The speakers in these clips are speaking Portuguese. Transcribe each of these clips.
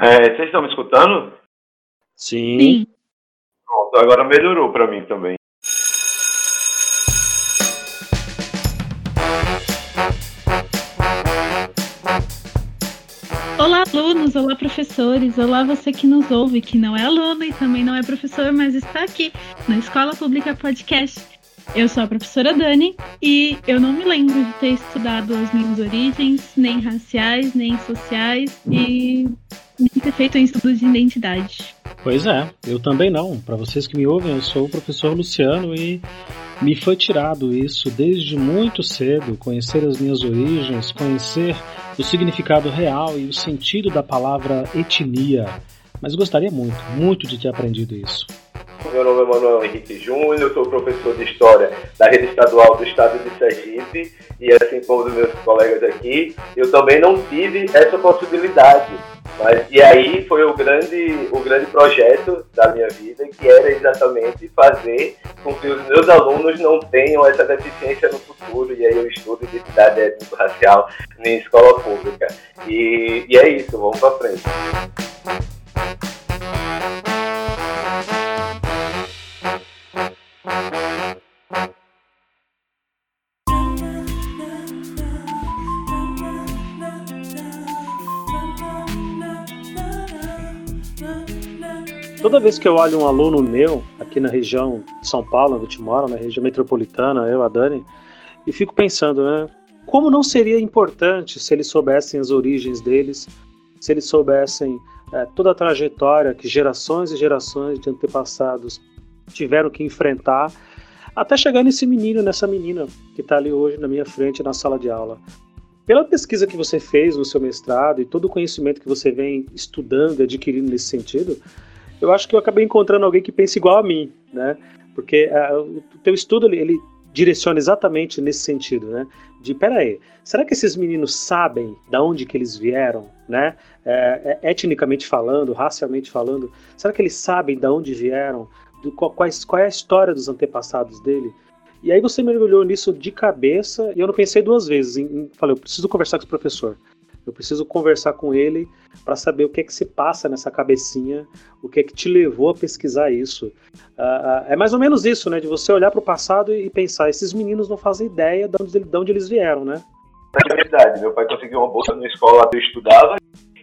É, vocês estão me escutando? Sim. Sim. Pronto, agora melhorou para mim também. Olá, alunos, olá, professores, olá, você que nos ouve, que não é aluno e também não é professor, mas está aqui na Escola Pública Podcast. Eu sou a professora Dani e eu não me lembro de ter estudado as minhas origens, nem raciais, nem sociais e nem ter feito um estudo de identidade. Pois é, eu também não. Para vocês que me ouvem, eu sou o professor Luciano e me foi tirado isso desde muito cedo, conhecer as minhas origens, conhecer o significado real e o sentido da palavra etnia. Mas gostaria muito, muito de ter aprendido isso. Meu nome é Manuel Henrique Júnior, sou professor de História da Rede Estadual do Estado de Sergipe e assim como os meus colegas aqui, eu também não tive essa possibilidade. Mas, e aí foi o grande, o grande projeto da minha vida, que era exatamente fazer com que os meus alunos não tenham essa deficiência no futuro. E aí eu estudo identidade étnico-racial em escola pública. E, e é isso, vamos para frente. Toda vez que eu olho um aluno meu aqui na região de São Paulo, onde eu moro, na região metropolitana, eu, a Dani, e fico pensando, né? Como não seria importante se eles soubessem as origens deles, se eles soubessem é, toda a trajetória que gerações e gerações de antepassados tiveram que enfrentar, até chegar nesse menino, nessa menina que está ali hoje na minha frente na sala de aula. Pela pesquisa que você fez no seu mestrado e todo o conhecimento que você vem estudando e adquirindo nesse sentido, eu acho que eu acabei encontrando alguém que pensa igual a mim, né? Porque uh, o teu estudo ele, ele, direciona exatamente nesse sentido, né? De peraí, será que esses meninos sabem da onde que eles vieram, né? É, é, etnicamente falando, racialmente falando, será que eles sabem da onde vieram? Do, qual, qual é a história dos antepassados dele? E aí você mergulhou nisso de cabeça e eu não pensei duas vezes. Em, em, falei, eu preciso conversar com o professor. Eu preciso conversar com ele para saber o que é que se passa nessa cabecinha, o que é que te levou a pesquisar isso. Uh, uh, é mais ou menos isso, né? De você olhar para o passado e pensar: esses meninos não fazem ideia de onde, de onde eles vieram, né? É verdade. Meu pai conseguiu uma bolsa numa escola que eu estudava,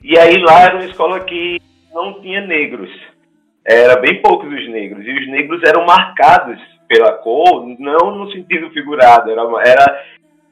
e aí lá era uma escola que não tinha negros. Era bem poucos os negros, e os negros eram marcados pela cor, não no sentido figurado, era, era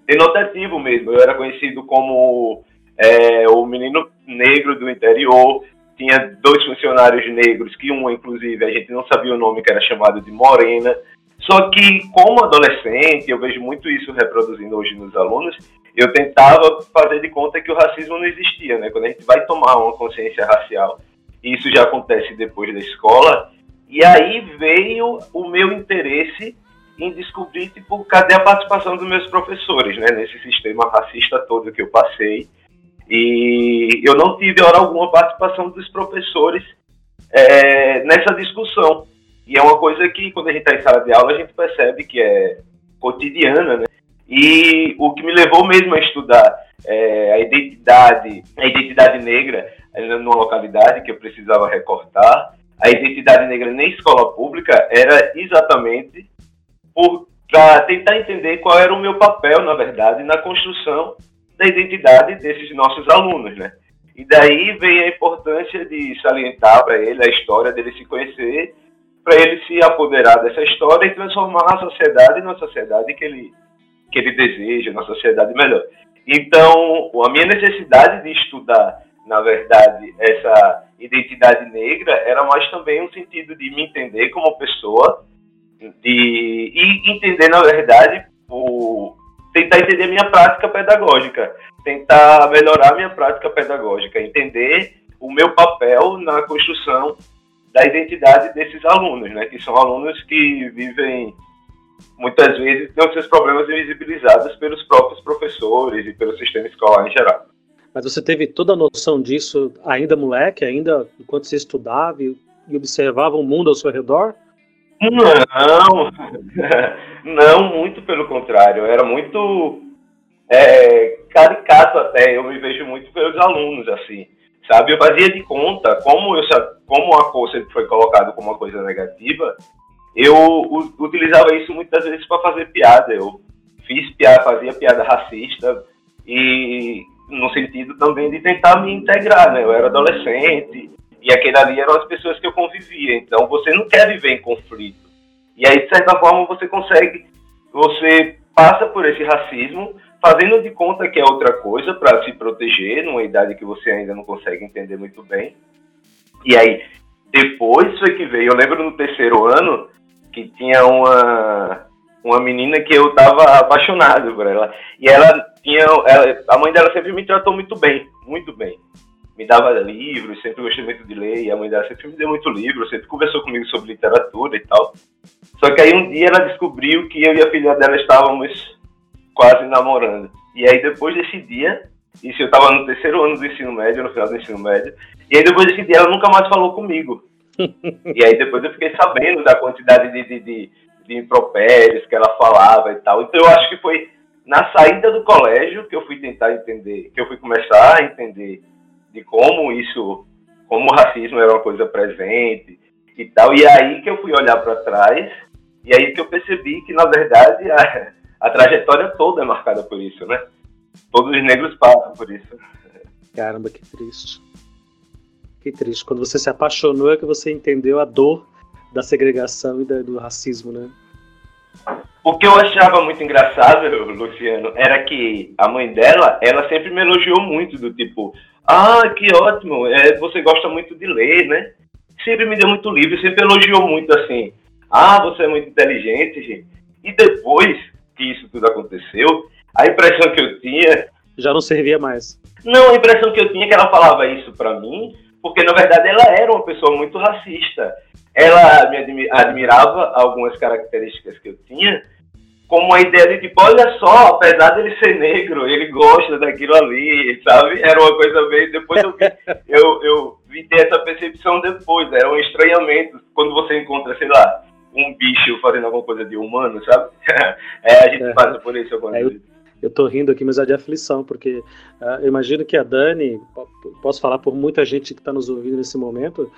denotativo mesmo. Eu era conhecido como é, o menino negro do interior, tinha dois funcionários negros, que um, inclusive, a gente não sabia o nome, que era chamado de Morena. Só que, como adolescente, eu vejo muito isso reproduzindo hoje nos alunos, eu tentava fazer de conta que o racismo não existia, né? Quando a gente vai tomar uma consciência racial, isso já acontece depois da escola, e aí veio o meu interesse em descobrir, tipo, cadê a participação dos meus professores, né? Nesse sistema racista todo que eu passei e eu não tive, hora alguma, participação dos professores é, nessa discussão. E é uma coisa que, quando a gente está em sala de aula, a gente percebe que é cotidiana, né? E o que me levou mesmo a estudar é, a identidade, a identidade negra numa localidade que eu precisava recortar, a identidade negra na escola pública era exatamente para tentar entender qual era o meu papel, na verdade, na construção da identidade desses nossos alunos, né? E daí vem a importância de salientar para ele a história dele se conhecer, para ele se apoderar dessa história e transformar a sociedade numa sociedade que ele, que ele deseja, uma sociedade melhor. Então, a minha necessidade de estudar, na verdade, essa identidade negra era mais também um sentido de me entender como pessoa de, e entender, na verdade, o, tentar entender minha prática pedagógica, tentar melhorar minha prática pedagógica, entender o meu papel na construção da identidade desses alunos, né, que são alunos que vivem muitas vezes têm seus problemas invisibilizados pelos próprios professores e pelo sistema escolar em geral. Mas você teve toda a noção disso ainda moleque, ainda enquanto você estudava e observava o mundo ao seu redor? Não, não, muito pelo contrário. Era muito é, caricato até. Eu me vejo muito pelos alunos, assim. sabe? Eu fazia de conta, como, eu, como a foi colocado como uma coisa negativa, eu utilizava isso muitas vezes para fazer piada. Eu fiz piada, fazia piada racista e no sentido também de tentar me integrar, né? Eu era adolescente e aquele ali eram as pessoas que eu convivia. Então você não quer viver em conflito. E aí, de certa forma, você consegue, você passa por esse racismo, fazendo de conta que é outra coisa para se proteger, numa idade que você ainda não consegue entender muito bem. E aí, depois foi que veio. Eu lembro no terceiro ano que tinha uma, uma menina que eu tava apaixonado por ela. E ela tinha. Ela, a mãe dela sempre me tratou muito bem, muito bem. Me dava livros, sempre gostei muito de ler, e a mãe dela sempre me deu muito livro, sempre conversou comigo sobre literatura e tal. Só que aí um dia ela descobriu que eu e a filha dela estávamos quase namorando. E aí depois desse dia, isso eu estava no terceiro ano do ensino médio, no final do ensino médio, e aí depois desse dia ela nunca mais falou comigo. e aí depois eu fiquei sabendo da quantidade de, de, de, de impropérios que ela falava e tal. Então eu acho que foi na saída do colégio que eu fui tentar entender, que eu fui começar a entender de como isso, como o racismo era uma coisa presente e tal. E aí que eu fui olhar para trás e aí que eu percebi que na verdade a, a trajetória toda é marcada por isso, né? Todos os negros passam por isso. Caramba, que triste. Que triste. Quando você se apaixonou é que você entendeu a dor da segregação e do racismo, né? O que eu achava muito engraçado, Luciano, era que a mãe dela, ela sempre me elogiou muito, do tipo, ah, que ótimo, é, você gosta muito de ler, né? Sempre me deu muito livro, sempre elogiou muito assim, ah, você é muito inteligente, gente. E depois que isso tudo aconteceu, a impressão que eu tinha... Já não servia mais. Não, a impressão que eu tinha é que ela falava isso para mim, porque na verdade ela era uma pessoa muito racista ela me admirava algumas características que eu tinha, como a ideia de tipo, olha só, apesar dele ser negro, ele gosta daquilo ali, sabe? Era uma coisa meio. Depois eu vi, eu, eu vi ter essa percepção depois, era um estranhamento quando você encontra, sei lá, um bicho fazendo alguma coisa de humano, sabe? é, a gente é. passa por isso algumas é, vezes. Eu tô rindo aqui, mas é de aflição, porque uh, eu imagino que a Dani, posso falar por muita gente que está nos ouvindo nesse momento,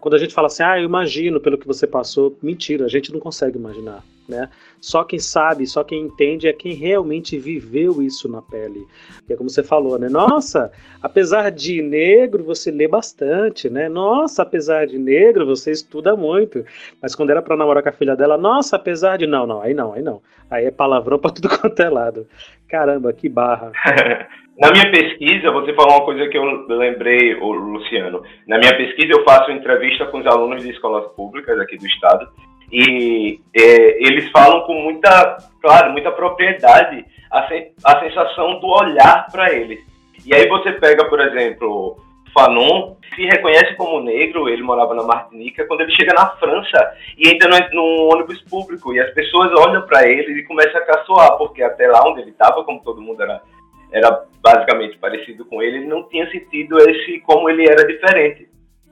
quando a gente fala assim, ah, eu imagino pelo que você passou, mentira, a gente não consegue imaginar, né? Só quem sabe, só quem entende é quem realmente viveu isso na pele. E é como você falou, né? Nossa, apesar de negro, você lê bastante, né? Nossa, apesar de negro, você estuda muito. Mas quando era para namorar com a filha dela, nossa, apesar de não, não, aí não, aí não. Aí é palavrão para tudo quanto é lado. Caramba, que barra. Na minha pesquisa, você falou uma coisa que eu lembrei, Luciano. Na minha pesquisa, eu faço entrevista com os alunos de escolas públicas aqui do estado e é, eles falam com muita, claro, muita propriedade a, a sensação do olhar para eles. E aí você pega, por exemplo, Fanon, se reconhece como negro, ele morava na Martinica, quando ele chega na França e entra no, no ônibus público e as pessoas olham para ele e começam a caçoar, porque até lá onde ele estava, como todo mundo era era basicamente parecido com ele, ele não tinha sentido esse como ele era diferente.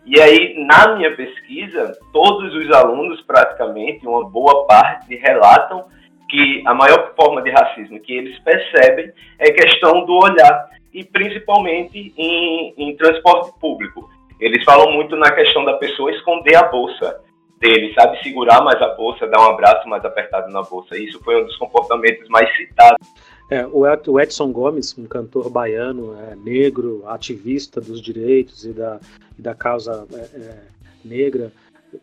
E aí, na minha pesquisa, todos os alunos, praticamente, uma boa parte, relatam que a maior forma de racismo que eles percebem é questão do olhar, e principalmente em, em transporte público. Eles falam muito na questão da pessoa esconder a bolsa dele, sabe? Segurar mais a bolsa, dar um abraço mais apertado na bolsa. Isso foi um dos comportamentos mais citados é, o Edson Gomes, um cantor baiano, é, negro, ativista dos direitos e da, e da causa é, é negra,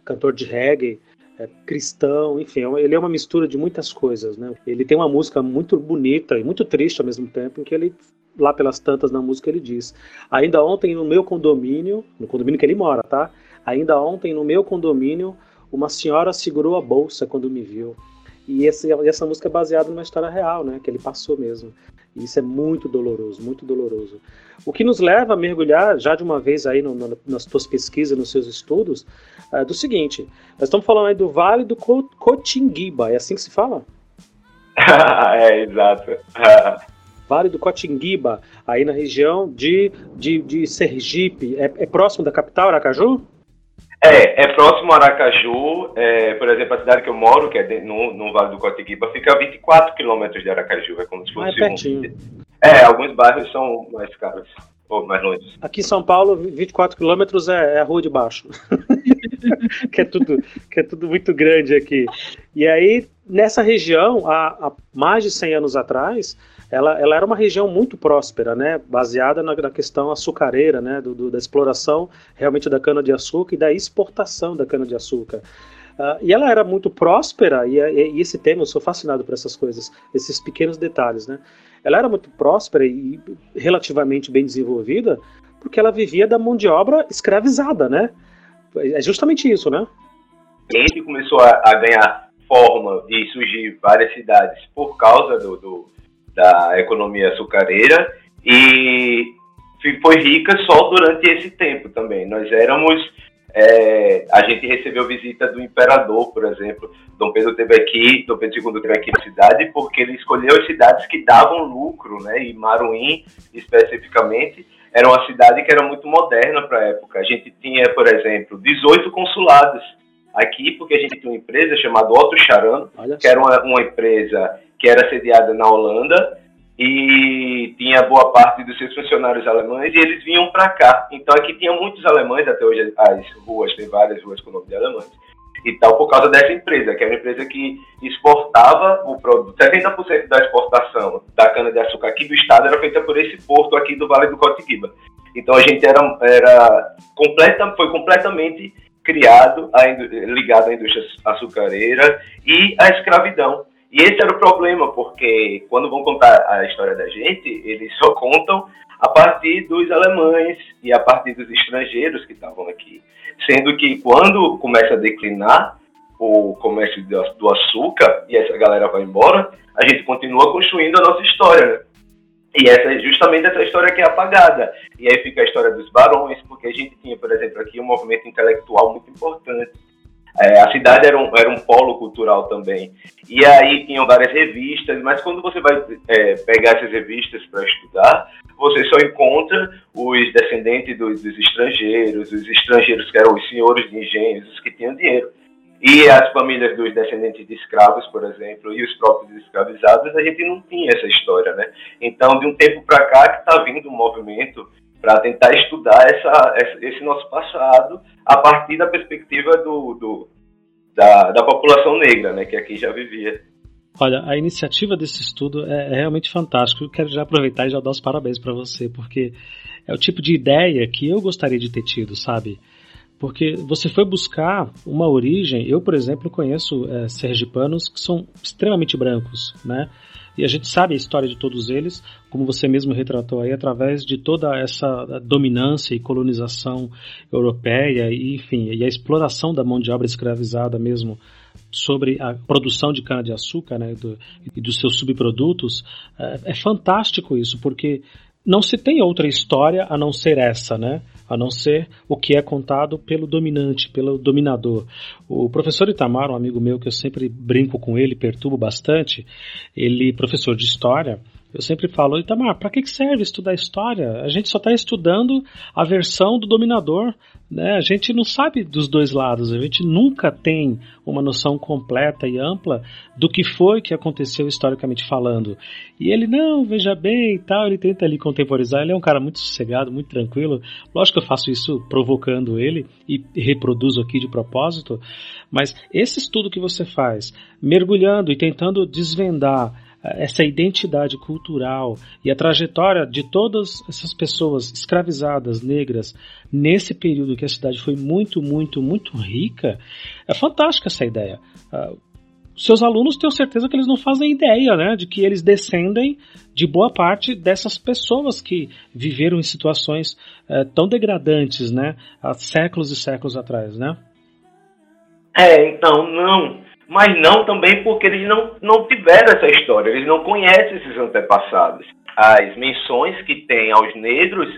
cantor de reggae, é, cristão, enfim, é ele é uma mistura de muitas coisas, né? Ele tem uma música muito bonita e muito triste ao mesmo tempo, em que ele lá pelas tantas na música ele diz: ainda ontem no meu condomínio, no condomínio que ele mora, tá? Ainda ontem no meu condomínio uma senhora segurou a bolsa quando me viu. E essa, essa música é baseada numa história real, né? Que ele passou mesmo. E isso é muito doloroso, muito doloroso. O que nos leva a mergulhar, já de uma vez aí no, no, nas tuas pesquisas, nos seus estudos, é do seguinte: nós estamos falando aí do Vale do Cotinguiba, é assim que se fala? é, exato. vale do Cotinguiba, aí na região de, de, de Sergipe, é, é próximo da capital, Aracaju? É, é próximo a Aracaju, é, por exemplo, a cidade que eu moro, que é no, no Vale do Cotiquiba, fica a 24 quilômetros de Aracaju, é como se fosse ah, é pertinho. um... É, alguns bairros são mais caros. Ou mais longe? Aqui em São Paulo, 24 quilômetros é, é a rua de baixo. que, é tudo, que é tudo muito grande aqui. E aí, nessa região, há, há mais de 100 anos atrás, ela, ela, era uma região muito próspera, né, baseada na, na questão açucareira, né, do, do, da exploração realmente da cana-de-açúcar e da exportação da cana-de-açúcar. Uh, e ela era muito próspera, e, e, esse tema, eu sou fascinado por essas coisas, esses pequenos detalhes, né? Ela era muito próspera e relativamente bem desenvolvida, porque ela vivia da mão de obra escravizada, né? É justamente isso, né? Gente começou a, a ganhar forma e surgir várias cidades por causa do, do, da economia açucareira e foi rica só durante esse tempo também. Nós éramos é, a gente recebeu visita do imperador, por exemplo. Dom Pedro teve aqui, Dom Pedro II teve aqui na cidade, porque ele escolheu as cidades que davam lucro, né? E Maruim, especificamente, era uma cidade que era muito moderna para a época. A gente tinha, por exemplo, 18 consulados aqui, porque a gente tinha uma empresa chamada Otto Charan, que era uma, uma empresa que era sediada na Holanda, e tinha boa parte dos seus funcionários alemães e eles vinham para cá. Então aqui tinha muitos alemães, até hoje as ruas, tem várias ruas com nome de alemães e tal, por causa dessa empresa, que era uma empresa que exportava o produto. 70% da exportação da cana-de-açúcar aqui do estado era feita por esse porto aqui do Vale do Cotiquiba. Então a gente era, era completa, foi completamente criado, a, ligado à indústria açucareira e à escravidão. E esse era o problema, porque quando vão contar a história da gente, eles só contam a partir dos alemães e a partir dos estrangeiros que estavam aqui. Sendo que quando começa a declinar o comércio do açúcar e essa galera vai embora, a gente continua construindo a nossa história. Né? E essa é justamente essa história que é apagada. E aí fica a história dos barões, porque a gente tinha, por exemplo, aqui um movimento intelectual muito importante é, a cidade era um, era um polo cultural também. E aí tinham várias revistas, mas quando você vai é, pegar essas revistas para estudar, você só encontra os descendentes dos, dos, estrangeiros, os estrangeiros que eram os senhores de engenhos, os que tinham dinheiro. E as famílias dos descendentes de escravos, por exemplo, e os próprios escravizados, a gente não tinha essa história, né? Então, de um tempo para cá que está vindo um movimento para tentar estudar essa, esse nosso passado a partir da perspectiva do, do da, da, população negra, né, que aqui já vivia. Olha, a iniciativa desse estudo é, é realmente fantástica. Eu quero já aproveitar e já dar os parabéns para você, porque é o tipo de ideia que eu gostaria de ter tido, sabe? Porque você foi buscar uma origem. Eu, por exemplo, conheço é, sergipanos que são extremamente brancos, né? E a gente sabe a história de todos eles, como você mesmo retratou aí, através de toda essa dominância e colonização europeia, e, enfim, e a exploração da mão de obra escravizada mesmo sobre a produção de cana-de-açúcar né, do, e dos seus subprodutos. É, é fantástico isso, porque não se tem outra história a não ser essa, né? A não ser o que é contado pelo dominante, pelo dominador. O professor Itamar, um amigo meu que eu sempre brinco com ele, perturbo bastante, ele, professor de história, eu sempre falo, Itamar, para que serve estudar história? A gente só está estudando a versão do dominador. Né? A gente não sabe dos dois lados, a gente nunca tem uma noção completa e ampla do que foi que aconteceu historicamente falando. E ele, não, veja bem e tal, ele tenta ali contemporizar, ele é um cara muito sossegado, muito tranquilo. Lógico que eu faço isso provocando ele e reproduzo aqui de propósito, mas esse estudo que você faz, mergulhando e tentando desvendar essa identidade cultural e a trajetória de todas essas pessoas escravizadas, negras, nesse período que a cidade foi muito, muito, muito rica, é fantástica essa ideia. Uh, seus alunos tenho certeza que eles não fazem ideia, né, de que eles descendem de boa parte dessas pessoas que viveram em situações uh, tão degradantes, né, há séculos e séculos atrás, né? É, então, não mas não também porque eles não, não tiveram essa história, eles não conhecem esses antepassados. As menções que tem aos negros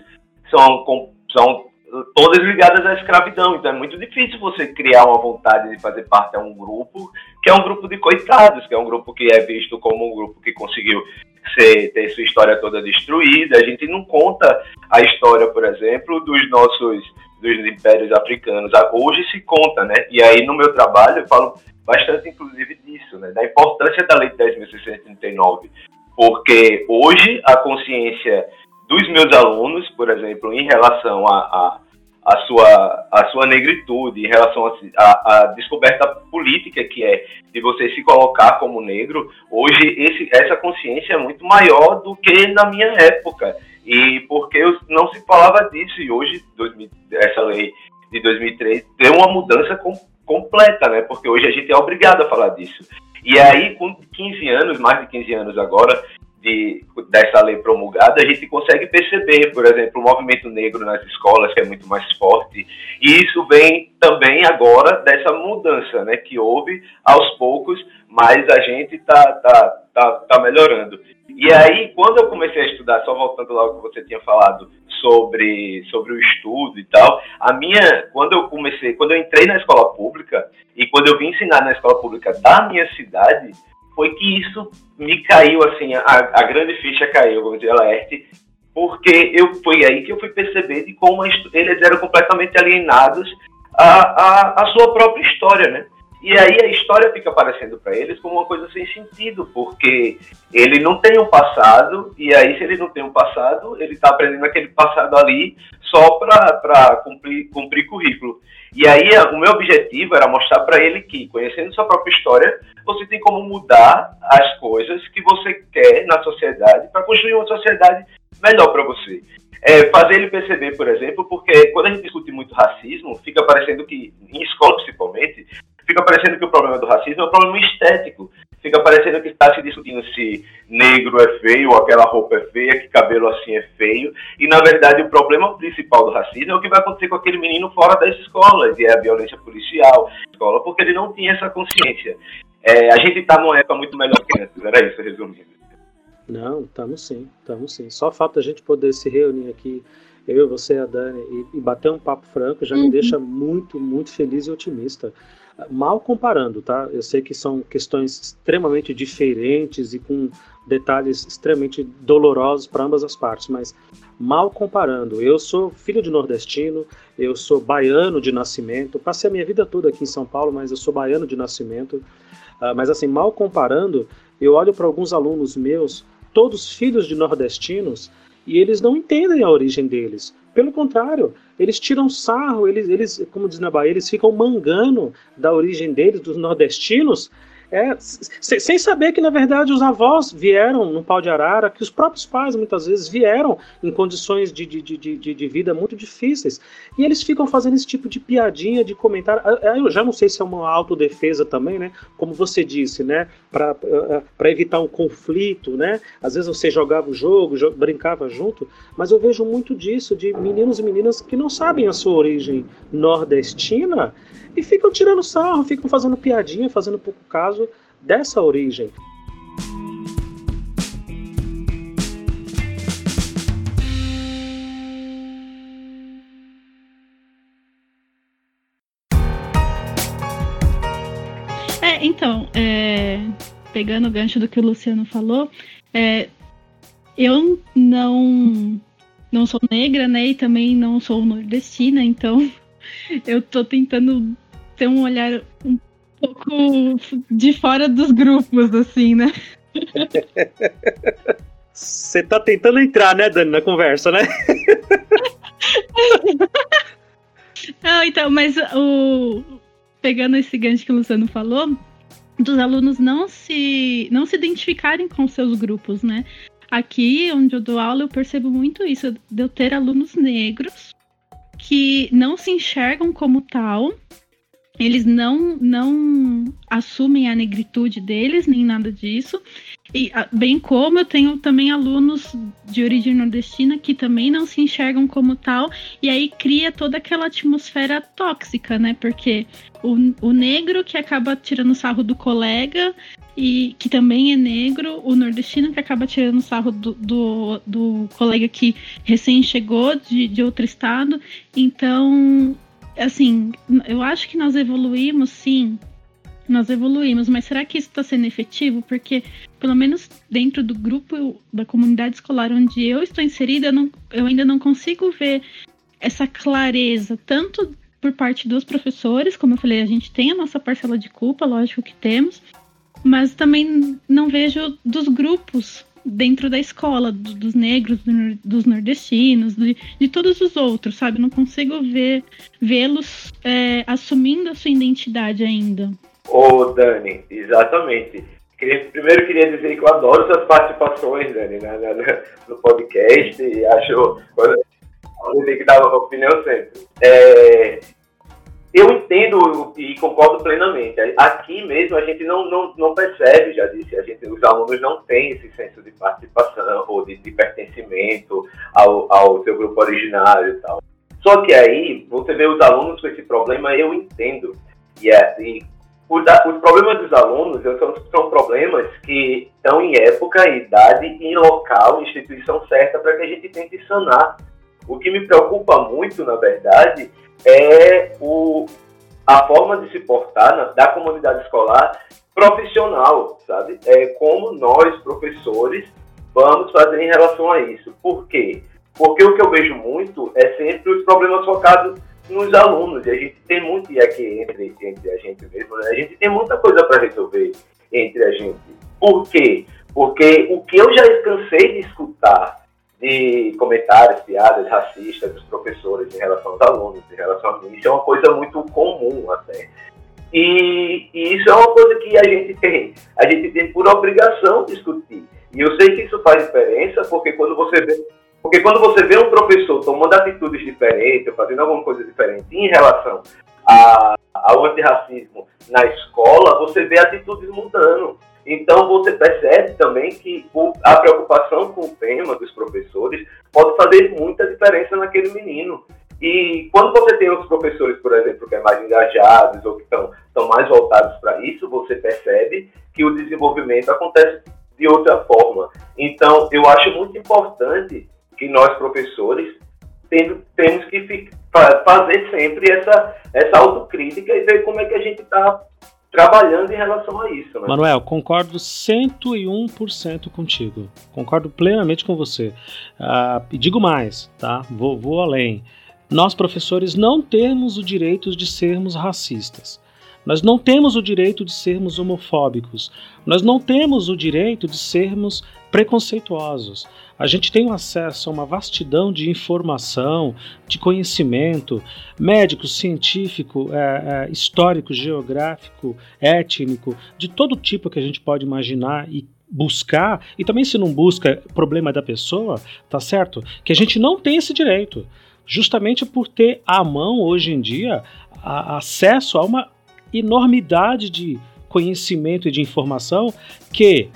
são, são todas ligadas à escravidão, então é muito difícil você criar uma vontade de fazer parte de um grupo que é um grupo de coitados, que é um grupo que é visto como um grupo que conseguiu ser, ter sua história toda destruída. A gente não conta a história, por exemplo, dos nossos dos impérios africanos. Hoje se conta, né? E aí no meu trabalho eu falo bastante, inclusive, disso, né? Da importância da Lei 10.639. Porque hoje a consciência dos meus alunos, por exemplo, em relação a, a, a sua, a sua negritude, em relação à descoberta política que é de você se colocar como negro, hoje esse, essa consciência é muito maior do que na minha época. E porque não se falava disso, e hoje, 2000, essa lei de 2003 deu uma mudança com, completa, né? Porque hoje a gente é obrigado a falar disso. E aí, com 15 anos, mais de 15 anos agora, de, dessa lei promulgada, a gente consegue perceber, por exemplo, o movimento negro nas escolas, que é muito mais forte, e isso vem também agora dessa mudança né, que houve aos poucos, mas a gente está tá, tá, tá melhorando. E aí, quando eu comecei a estudar, só voltando lá ao que você tinha falado sobre, sobre o estudo e tal, a minha, quando eu comecei, quando eu entrei na escola pública e quando eu vim ensinar na escola pública da minha cidade, foi que isso me caiu, assim, a, a grande ficha caiu, vamos dizer, alerte, porque eu, foi aí que eu fui perceber de como eles eram completamente alienados à, à, à sua própria história, né? E aí a história fica aparecendo para eles como uma coisa sem sentido, porque ele não tem um passado, e aí se ele não tem um passado, ele está aprendendo aquele passado ali só para cumprir, cumprir currículo. E aí o meu objetivo era mostrar para ele que, conhecendo sua própria história, você tem como mudar as coisas que você quer na sociedade para construir uma sociedade melhor para você. É, fazer ele perceber, por exemplo, porque quando a gente discute muito racismo, fica parecendo que, em escola principalmente, fica parecendo que o problema do racismo é um problema estético. Fica parecendo que está se discutindo se negro é feio, ou aquela roupa é feia, que cabelo assim é feio. E, na verdade, o problema principal do racismo é o que vai acontecer com aquele menino fora das escolas, e é a violência policial, escola, porque ele não tinha essa consciência. É, a gente está numa época muito melhor que antes, era isso, resumindo. Não, estamos sim, estamos sim. Só falta a gente poder se reunir aqui, eu, você e a Dani, e, e bater um papo franco já uhum. me deixa muito, muito feliz e otimista mal comparando, tá? Eu sei que são questões extremamente diferentes e com detalhes extremamente dolorosos para ambas as partes, mas mal comparando. Eu sou filho de nordestino, eu sou baiano de nascimento, passei a minha vida toda aqui em São Paulo, mas eu sou baiano de nascimento. Uh, mas assim, mal comparando, eu olho para alguns alunos meus, todos filhos de nordestinos, e eles não entendem a origem deles. Pelo contrário, eles tiram sarro, eles, eles, como diz na Bahia, eles ficam mangando da origem deles, dos nordestinos, é, sem saber que, na verdade, os avós vieram no pau de arara, que os próprios pais, muitas vezes, vieram em condições de, de, de, de, de vida muito difíceis. E eles ficam fazendo esse tipo de piadinha, de comentário. Ah, ah, eu já não sei se é uma autodefesa também, né? Como você disse, né? Para ah, evitar um conflito, né? Às vezes você jogava o jogo, brincava junto, mas eu vejo muito disso, de meninos e meninas que não sabem a sua origem nordestina e ficam tirando sarro, ficam fazendo piadinha, fazendo pouco caso dessa origem. É, então, é, pegando o gancho do que o Luciano falou, é, eu não não sou negra, né, e também não sou nordestina, então eu tô tentando ter um olhar um pouco de fora dos grupos, assim, né? Você tá tentando entrar, né, Dani, na conversa, né? Não, então, mas o pegando esse gancho que o Luciano falou, dos alunos não se não se identificarem com seus grupos, né? Aqui onde eu dou aula, eu percebo muito isso de eu ter alunos negros que não se enxergam como tal eles não não assumem a negritude deles, nem nada disso. E, bem como eu tenho também alunos de origem nordestina que também não se enxergam como tal, e aí cria toda aquela atmosfera tóxica, né? Porque o, o negro que acaba tirando sarro do colega, e que também é negro, o nordestino que acaba tirando sarro do, do, do colega que recém chegou de, de outro estado. Então, assim, eu acho que nós evoluímos sim. Nós evoluímos, mas será que isso está sendo efetivo? Porque, pelo menos dentro do grupo da comunidade escolar onde eu estou inserida, eu, não, eu ainda não consigo ver essa clareza, tanto por parte dos professores, como eu falei, a gente tem a nossa parcela de culpa, lógico que temos, mas também não vejo dos grupos dentro da escola, do, dos negros, do, dos nordestinos, de, de, todos os outros, sabe? Não consigo ver vê-los é, assumindo a sua identidade ainda. Ô, oh, Dani, exatamente. Primeiro queria dizer que eu adoro suas participações, Dani, no podcast e acho você tem que dar opinião sempre. É, eu entendo e concordo plenamente. Aqui mesmo a gente não, não, não percebe, já disse, a gente, os alunos não têm esse senso de participação ou de, de pertencimento ao, ao seu grupo originário e tal. Só que aí, você vê os alunos com esse problema, eu entendo. E, é, os, os, problemas dos alunos são, são problemas que estão em época, idade, em local, instituição certa para que a gente tente sanar. O que me preocupa muito, na verdade, é o, a forma de se portar na, da comunidade escolar profissional, sabe? É como nós, professores, vamos fazer em relação a isso. Por quê? Porque o que eu vejo muito é sempre os problemas focados nos alunos. E a gente tem muito, e aqui entre, entre a gente mesmo, né? a gente tem muita coisa para resolver entre a gente. Por quê? Porque o que eu já cansei de escutar de comentários, piadas racistas dos professores em relação aos alunos, em relação a mim. Isso é uma coisa muito comum até. E, e, isso é uma coisa que a gente tem, a gente tem por obrigação discutir. E eu sei que isso faz diferença, porque quando você vê, porque quando você vê um professor tomando atitudes diferentes, fazendo alguma coisa diferente em relação a, ao antirracismo na escola, você vê atitudes mudando. Então você percebe também que a preocupação com o tema dos professores pode fazer muita diferença naquele menino. E quando você tem outros professores, por exemplo, que é mais engajados ou que estão, estão mais voltados para isso, você percebe que o desenvolvimento acontece de outra forma. Então, eu acho muito importante que nós, professores, temos que fazer sempre essa, essa autocrítica e ver como é que a gente está trabalhando em relação a isso. Né? Manuel, concordo 101% contigo. Concordo plenamente com você. Uh, e digo mais, tá? Vou, vou além. Nós, professores, não temos o direito de sermos racistas. Nós não temos o direito de sermos homofóbicos. Nós não temos o direito de sermos preconceituosos. A gente tem acesso a uma vastidão de informação, de conhecimento médico, científico, é, é, histórico, geográfico, étnico, de todo tipo que a gente pode imaginar e buscar, e também se não busca problema da pessoa, tá certo? Que a gente não tem esse direito, justamente por ter à mão hoje em dia a, acesso a uma enormidade de conhecimento e de informação que,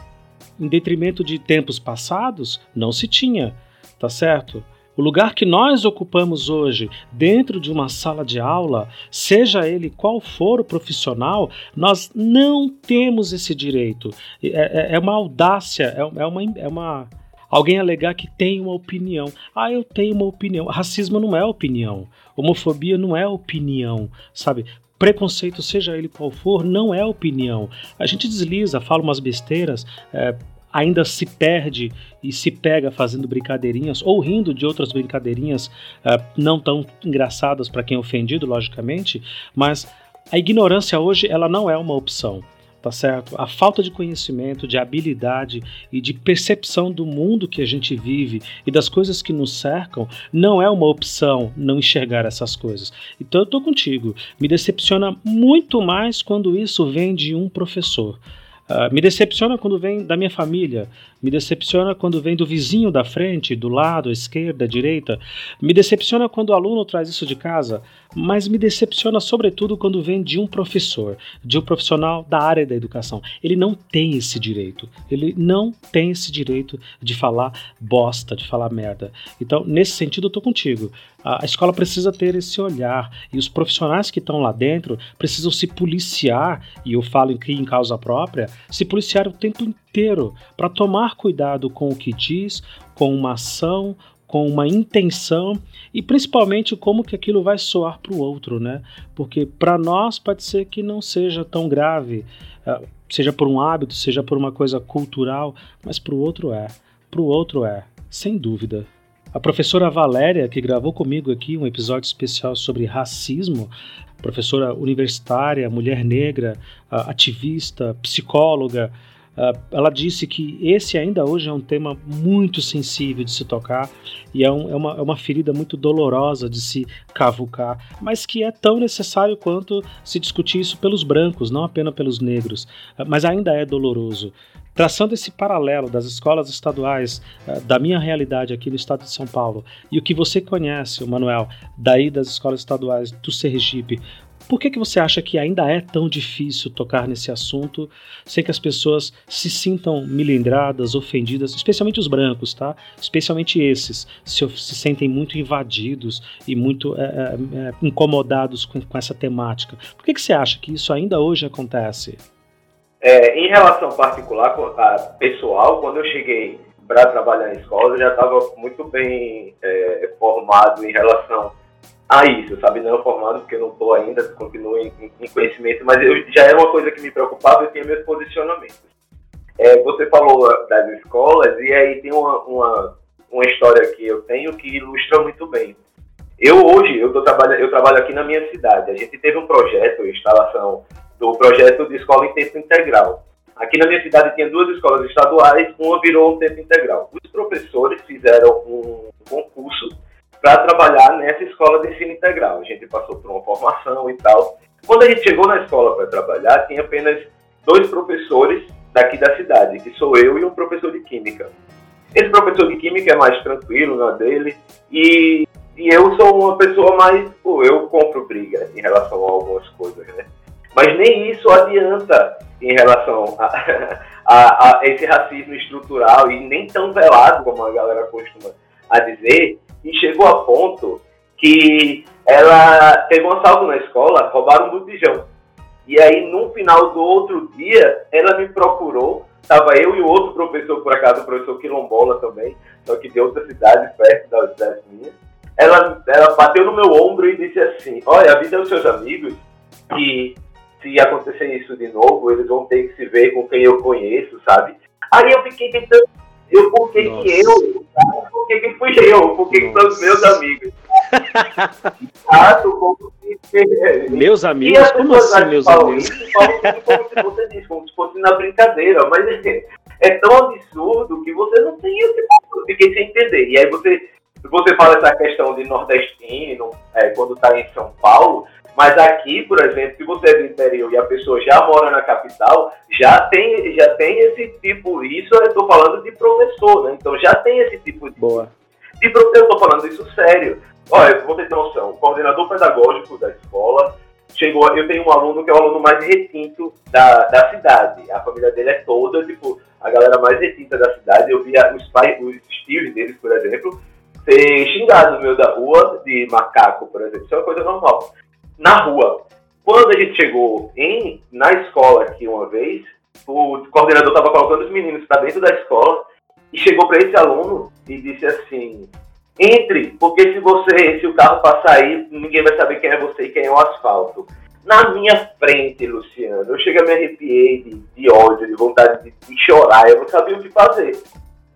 em detrimento de tempos passados, não se tinha, tá certo? O lugar que nós ocupamos hoje dentro de uma sala de aula, seja ele qual for o profissional, nós não temos esse direito. É, é, é uma audácia, é, é, uma, é uma. Alguém alegar que tem uma opinião. Ah, eu tenho uma opinião. Racismo não é opinião. Homofobia não é opinião, sabe? Preconceito, seja ele qual for, não é opinião. A gente desliza, fala umas besteiras, é, ainda se perde e se pega fazendo brincadeirinhas ou rindo de outras brincadeirinhas é, não tão engraçadas para quem é ofendido, logicamente, mas a ignorância hoje ela não é uma opção tá certo? A falta de conhecimento, de habilidade e de percepção do mundo que a gente vive e das coisas que nos cercam não é uma opção não enxergar essas coisas. Então eu tô contigo. Me decepciona muito mais quando isso vem de um professor. Uh, me decepciona quando vem da minha família, me decepciona quando vem do vizinho da frente, do lado, esquerda, direita, me decepciona quando o aluno traz isso de casa, mas me decepciona sobretudo quando vem de um professor, de um profissional da área da educação. Ele não tem esse direito, ele não tem esse direito de falar bosta, de falar merda. Então, nesse sentido, eu tô contigo. A escola precisa ter esse olhar e os profissionais que estão lá dentro precisam se policiar, e eu falo aqui em causa própria, se policiar o tempo inteiro para tomar cuidado com o que diz, com uma ação, com uma intenção e principalmente como que aquilo vai soar para o outro, né? Porque para nós pode ser que não seja tão grave, eh, seja por um hábito, seja por uma coisa cultural, mas para o outro é. Para o outro é, sem dúvida. A professora Valéria, que gravou comigo aqui um episódio especial sobre racismo, professora universitária, mulher negra, ativista, psicóloga, ela disse que esse ainda hoje é um tema muito sensível de se tocar e é, um, é, uma, é uma ferida muito dolorosa de se cavucar, mas que é tão necessário quanto se discutir isso pelos brancos, não apenas pelos negros. Uh, mas ainda é doloroso. Traçando esse paralelo das escolas estaduais, uh, da minha realidade aqui no estado de São Paulo, e o que você conhece, Manuel, daí das escolas estaduais do Sergipe, por que, que você acha que ainda é tão difícil tocar nesse assunto sem que as pessoas se sintam milindradas, ofendidas, especialmente os brancos, tá? Especialmente esses, se, se sentem muito invadidos e muito é, é, incomodados com, com, essa temática. Por que, que você acha que isso ainda hoje acontece? É, em relação particular, pessoal, quando eu cheguei para trabalhar em escola, eu já estava muito bem é, formado em relação a isso, sabe? Não formado porque não estou ainda, continuo em, em, conhecimento, mas eu, já era uma coisa que me preocupava, eu tinha meus posicionamentos. É, você falou das escolas, e aí tem uma, uma, uma história que eu tenho que ilustra muito bem. Eu hoje, eu, tô eu trabalho aqui na minha cidade, a gente teve um projeto, instalação do projeto de escola em tempo integral. Aqui na minha cidade tinha duas escolas estaduais, uma virou um tempo integral. Os professores fizeram um concurso para trabalhar nessa escola de ensino integral. A gente passou por uma formação e tal. Quando a gente chegou na escola para trabalhar, tinha apenas dois professores daqui da cidade, que sou eu e um professor de química. Esse professor de química é mais tranquilo na dele e, e eu sou uma pessoa mais, pô, eu compro briga em relação a algumas coisas, né? Mas nem isso adianta em relação a, a, a esse racismo estrutural e nem tão velado como a galera costuma a dizer, e chegou a ponto que ela teve um assalto na escola, roubaram um botijão. E aí, no final do outro dia, ela me procurou. Tava eu e o outro professor, por acaso, o professor Quilombola também, só que de outra cidade, perto da cidade minha. Ela, ela bateu no meu ombro e disse assim: Olha, avisa os seus amigos que se acontecer isso de novo, eles vão ter que se ver com quem eu conheço, sabe? Aí eu fiquei tentando eu, por que eu? Por que, que fui eu? Por que, que são os meus amigos? como se, meus amigos? Como assim, meus amigos? Como se você disse, como se fosse na brincadeira, mas é, é tão absurdo que você não tem esse fiquei sem entender. E aí você, você fala essa questão de nordestino, é, quando está em São Paulo, mas aqui, por exemplo, se você é do interior e a pessoa já mora na capital, já tem, já tem esse tipo, isso eu estou falando de professor, né? Então já tem esse tipo de. Boa. De professor, eu estou falando isso sério. Olha, vou ter noção, o coordenador pedagógico da escola chegou, eu tenho um aluno que é o aluno mais retinto da, da cidade. A família dele é toda, tipo, a galera mais retinta da cidade. Eu via os pais, os tios deles, por exemplo, ser xingados no meio da rua de macaco, por exemplo. Isso é uma coisa normal na rua. Quando a gente chegou em, na escola aqui uma vez, o coordenador estava colocando os meninos para dentro da escola e chegou para esse aluno e disse assim: entre, porque se você, se o carro passar aí, ninguém vai saber quem é você e quem é o asfalto. Na minha frente, Luciano, eu cheguei me arrepiei de, de ódio, de vontade de, de, chorar, eu não sabia o que fazer.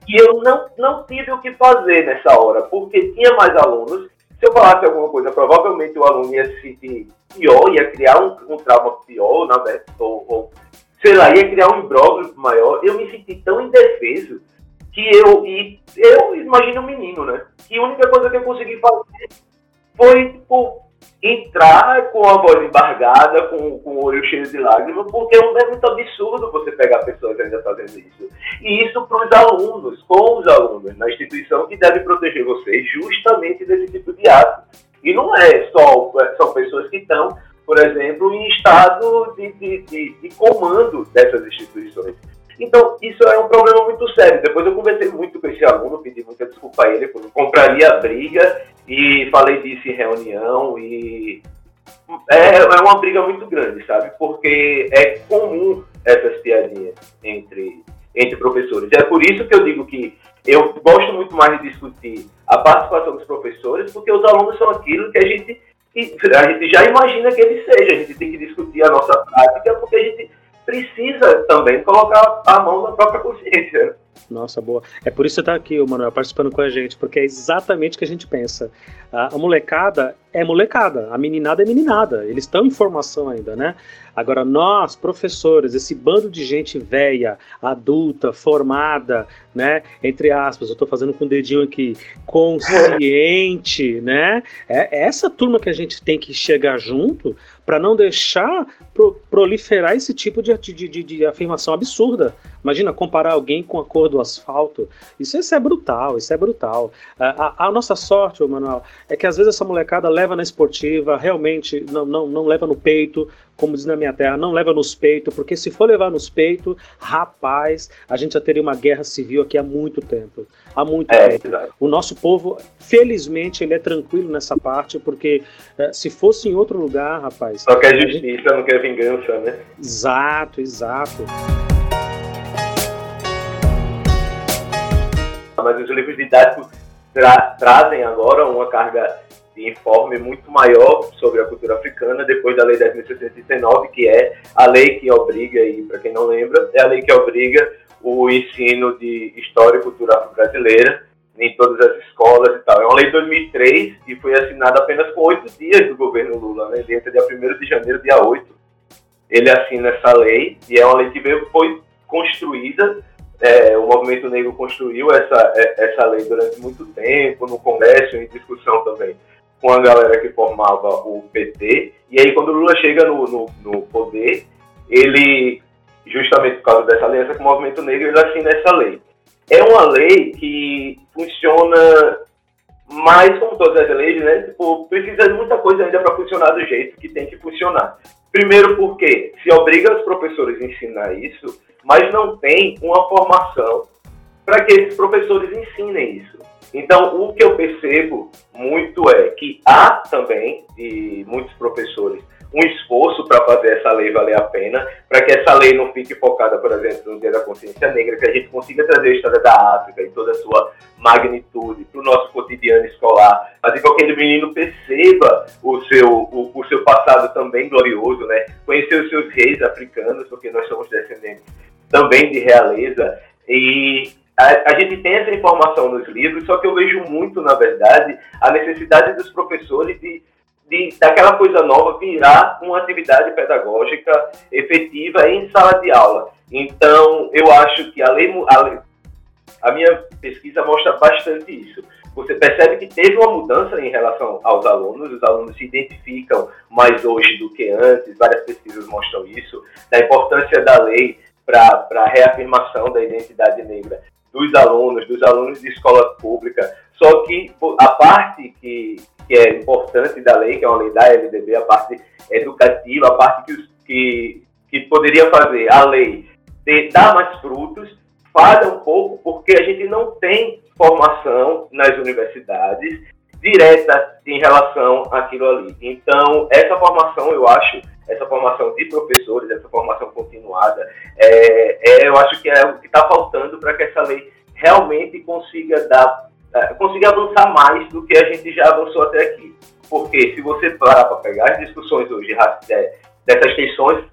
E eu não, não tive o que fazer nessa hora, porque tinha mais alunos se eu falasse alguma coisa, provavelmente o aluno ia se sentir pior, ia criar um, um trauma pior, na verdade, ou, ou, sei lá, ia criar um imbróglio maior. Eu me senti tão indefeso que eu, e eu imagino um menino, né? Que a única coisa que eu consegui fazer foi, tipo, entrar com a voz embargada, com, com o olho cheio de lágrimas, porque é muito absurdo você pegar pessoas ainda fazendo isso. E isso para os alunos, com os alunos, na instituição que deve proteger vocês justamente desse tipo de ato. E não é só são pessoas que estão, por exemplo, em estado de, de, de, de comando dessas instituições. Então, isso é um problema muito sério. Depois eu conversei muito com esse aluno, pedi muita desculpa a ele, compraria a briga e falei disso em reunião e é, é uma briga muito grande, sabe? Porque é comum essas piadinhas entre, entre professores. É por isso que eu digo que eu gosto muito mais de discutir a participação dos professores, porque os alunos são aquilo que a gente, a gente já imagina que eles sejam. A gente tem que discutir a nossa prática, porque a gente precisa também colocar a mão na própria consciência. Nossa, boa. É por isso que você está aqui, Manuel, participando com a gente, porque é exatamente o que a gente pensa. A molecada é molecada, a meninada é meninada, eles estão em formação ainda, né? Agora, nós, professores, esse bando de gente velha, adulta, formada, né? Entre aspas, eu estou fazendo com o dedinho aqui, consciente, né? É essa turma que a gente tem que chegar junto para não deixar pro, proliferar esse tipo de, de, de, de, afirmação absurda. Imagina comparar alguém com a cor do asfalto. Isso, isso é brutal, isso é brutal. A, a, a nossa sorte, Manuel, é que às vezes essa molecada leva na esportiva, realmente não, não, não leva no peito, como diz na minha terra, não leva nos peitos, porque se for levar nos peitos, rapaz, a gente já teria uma guerra civil aqui há muito tempo. Há muito é, tempo. Exatamente. O nosso povo, felizmente, ele é tranquilo nessa parte, porque é, se fosse em outro lugar, rapaz. Só quer justiça, gente... não quer vingança, né? Exato, exato. Mas os livros didáticos tra trazem agora uma carga informe muito maior sobre a cultura africana depois da Lei 10.669, que é a lei que obriga, e para quem não lembra, é a lei que obriga o ensino de história e cultura afro-brasileira em todas as escolas e tal. É uma lei de 2003 e foi assinada apenas com oito dias do governo Lula, né? Ele entra dia 1 de janeiro, dia 8. Ele assina essa lei e é uma lei que veio, foi construída é, o movimento negro construiu essa, é, essa lei durante muito tempo, no Congresso, em discussão também com a galera que formava o PT. E aí, quando o Lula chega no, no, no poder, ele, justamente por causa dessa aliança com o movimento negro, ele assina essa lei. É uma lei que funciona mais como todas as leis, né? Tipo, precisa de muita coisa ainda para funcionar do jeito que tem que funcionar. Primeiro porque se obriga os professores a ensinar isso, mas não tem uma formação para que esses professores ensinem isso. Então, o que eu percebo muito é que há também, de muitos professores, um esforço para fazer essa lei valer a pena, para que essa lei não fique focada, por exemplo, no Dia da Consciência Negra, que a gente consiga trazer a história da África e toda a sua magnitude para o nosso cotidiano escolar, fazer com que aquele menino perceba o seu, o, o seu passado também glorioso, né? conhecer os seus reis africanos, porque nós somos descendentes também de realeza, e a, a, gente tem essa informação nos livros, só que eu vejo muito, na verdade, a necessidade dos professores de, de daquela coisa nova virar uma atividade pedagógica efetiva em sala de aula. Então, eu acho que a, lei, a, a minha pesquisa mostra bastante isso. Você percebe que teve uma mudança em relação aos alunos, os alunos se identificam mais hoje do que antes, várias pesquisas mostram isso, da importância da lei para a reafirmação da identidade negra dos alunos, dos alunos de escola pública. Só que a parte que, que é importante da lei, que é uma lei da LDB, a parte educativa, a parte que, que, que poderia fazer a lei ter, dar mais frutos, falha um pouco porque a gente não tem formação nas universidades direta em relação àquilo ali. Então, essa formação, eu acho, essa formação de professores, essa formação continuada, é, é eu acho que é o que está faltando para que essa lei realmente consiga dar, é, consiga avançar mais do que a gente já avançou até aqui. Porque se você parar para pegar as discussões hoje é, dessas tensões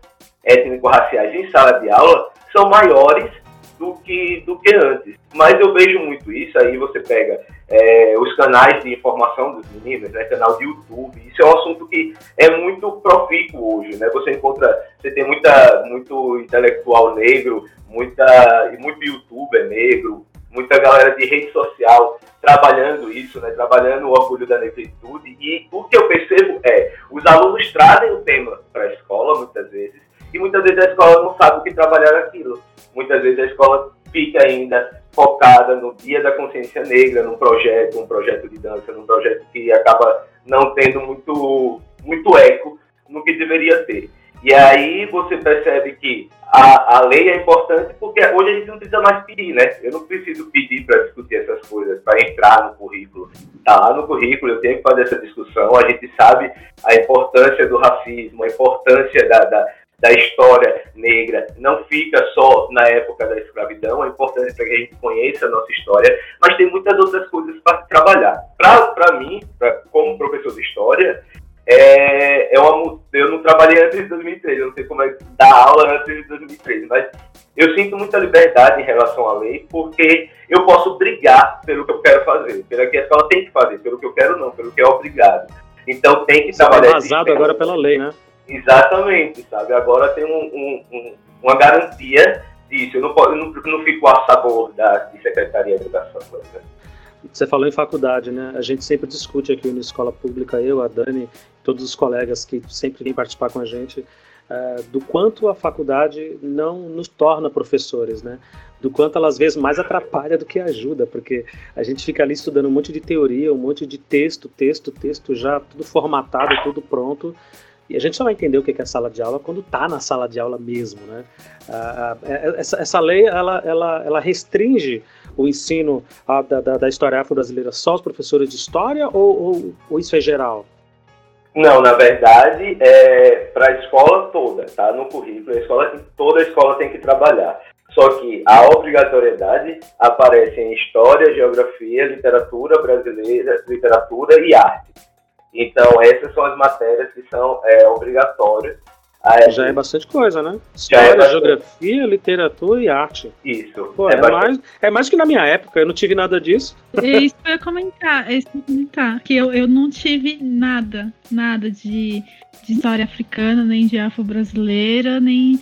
étnico-raciais em sala de aula, são maiores do que, do que antes. Mas eu vejo muito isso, aí você pega é, os canais de informação dos meninos, né, canal de YouTube, isso é um assunto que é muito profícuo hoje, né? Você encontra, você tem muita, muito intelectual negro, muita, e muito youtuber negro, muita galera de rede social trabalhando isso, né, trabalhando o orgulho da negritude, e o que eu percebo é, os alunos trazem o tema para a escola, muitas vezes, e muitas vezes a escola não sabe o que trabalhar aquilo. Muitas vezes a escola fica ainda focada no Dia da Consciência Negra, num projeto, um projeto de dança, num projeto que acaba não tendo muito, muito eco no que deveria ter. E aí você percebe que a, a lei é importante porque hoje a gente não precisa mais pedir, né? Eu não preciso pedir para discutir essas coisas, para entrar no currículo. Está lá no currículo, eu tenho que fazer essa discussão. A gente sabe a importância do racismo, a importância da, da, da história negra não fica só na época da escravidão, é importante para que a gente conheça a nossa história, mas tem muitas outras coisas para trabalhar. Para mim, pra, como professor de história, é, é uma, eu não trabalhei antes de 2003, eu não sei como é dar aula antes de 2003, mas eu sinto muita liberdade em relação à lei, porque eu posso brigar pelo que eu quero fazer, pelo que a escola tem que fazer, pelo que eu quero não, pelo que é obrigado. Então tem que Você trabalhar. Vazado agora pela lei, né? Exatamente, sabe? Agora tem um, um, um, uma garantia disso. Eu não, eu não, não fico a sabor da de Secretaria de Educação, por. Você falou em faculdade, né? A gente sempre discute aqui na escola pública, eu, a Dani, todos os colegas que sempre vêm participar com a gente, uh, do quanto a faculdade não nos torna professores, né? Do quanto ela às vezes mais atrapalha do que ajuda, porque a gente fica ali estudando um monte de teoria, um monte de texto, texto, texto já tudo formatado, tudo pronto, e a gente só vai entender o que é sala de aula quando está na sala de aula mesmo, né? Ah, essa, essa lei, ela, ela, ela restringe o ensino a, da, da, história afro-brasileira só aos professores de história ou, ou, ou isso é geral? Não, na verdade, é para a escola toda, tá? No currículo, a escola, toda a escola tem que trabalhar. Só que a obrigatoriedade aparece em história, geografia, literatura brasileira, literatura e arte. Então, essas são as matérias que são é, obrigatórias. Já é bastante coisa, né? História, é geografia, literatura e arte. Isso. Pô, é, é mais, é mais que na minha época, eu não tive nada disso. É isso que eu ia comentar, é isso que eu ia comentar. Que eu, eu não tive nada, nada de, de história africana, nem de afro-brasileira, nem.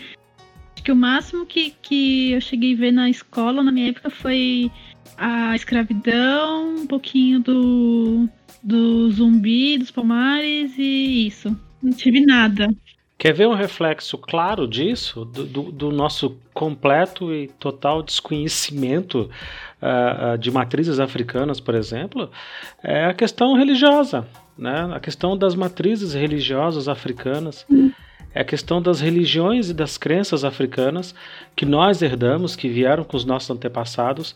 Acho que o máximo que, que eu cheguei a ver na escola na minha época foi a escravidão, um pouquinho do do zumbi, dos palmares e isso. Não tive nada. Quer ver um reflexo claro disso, do, do, do nosso completo e total desconhecimento uh, de matrizes africanas, por exemplo? É a questão religiosa, né? a questão das matrizes religiosas africanas. Hum. É a questão das religiões e das crenças africanas que nós herdamos, que vieram com os nossos antepassados,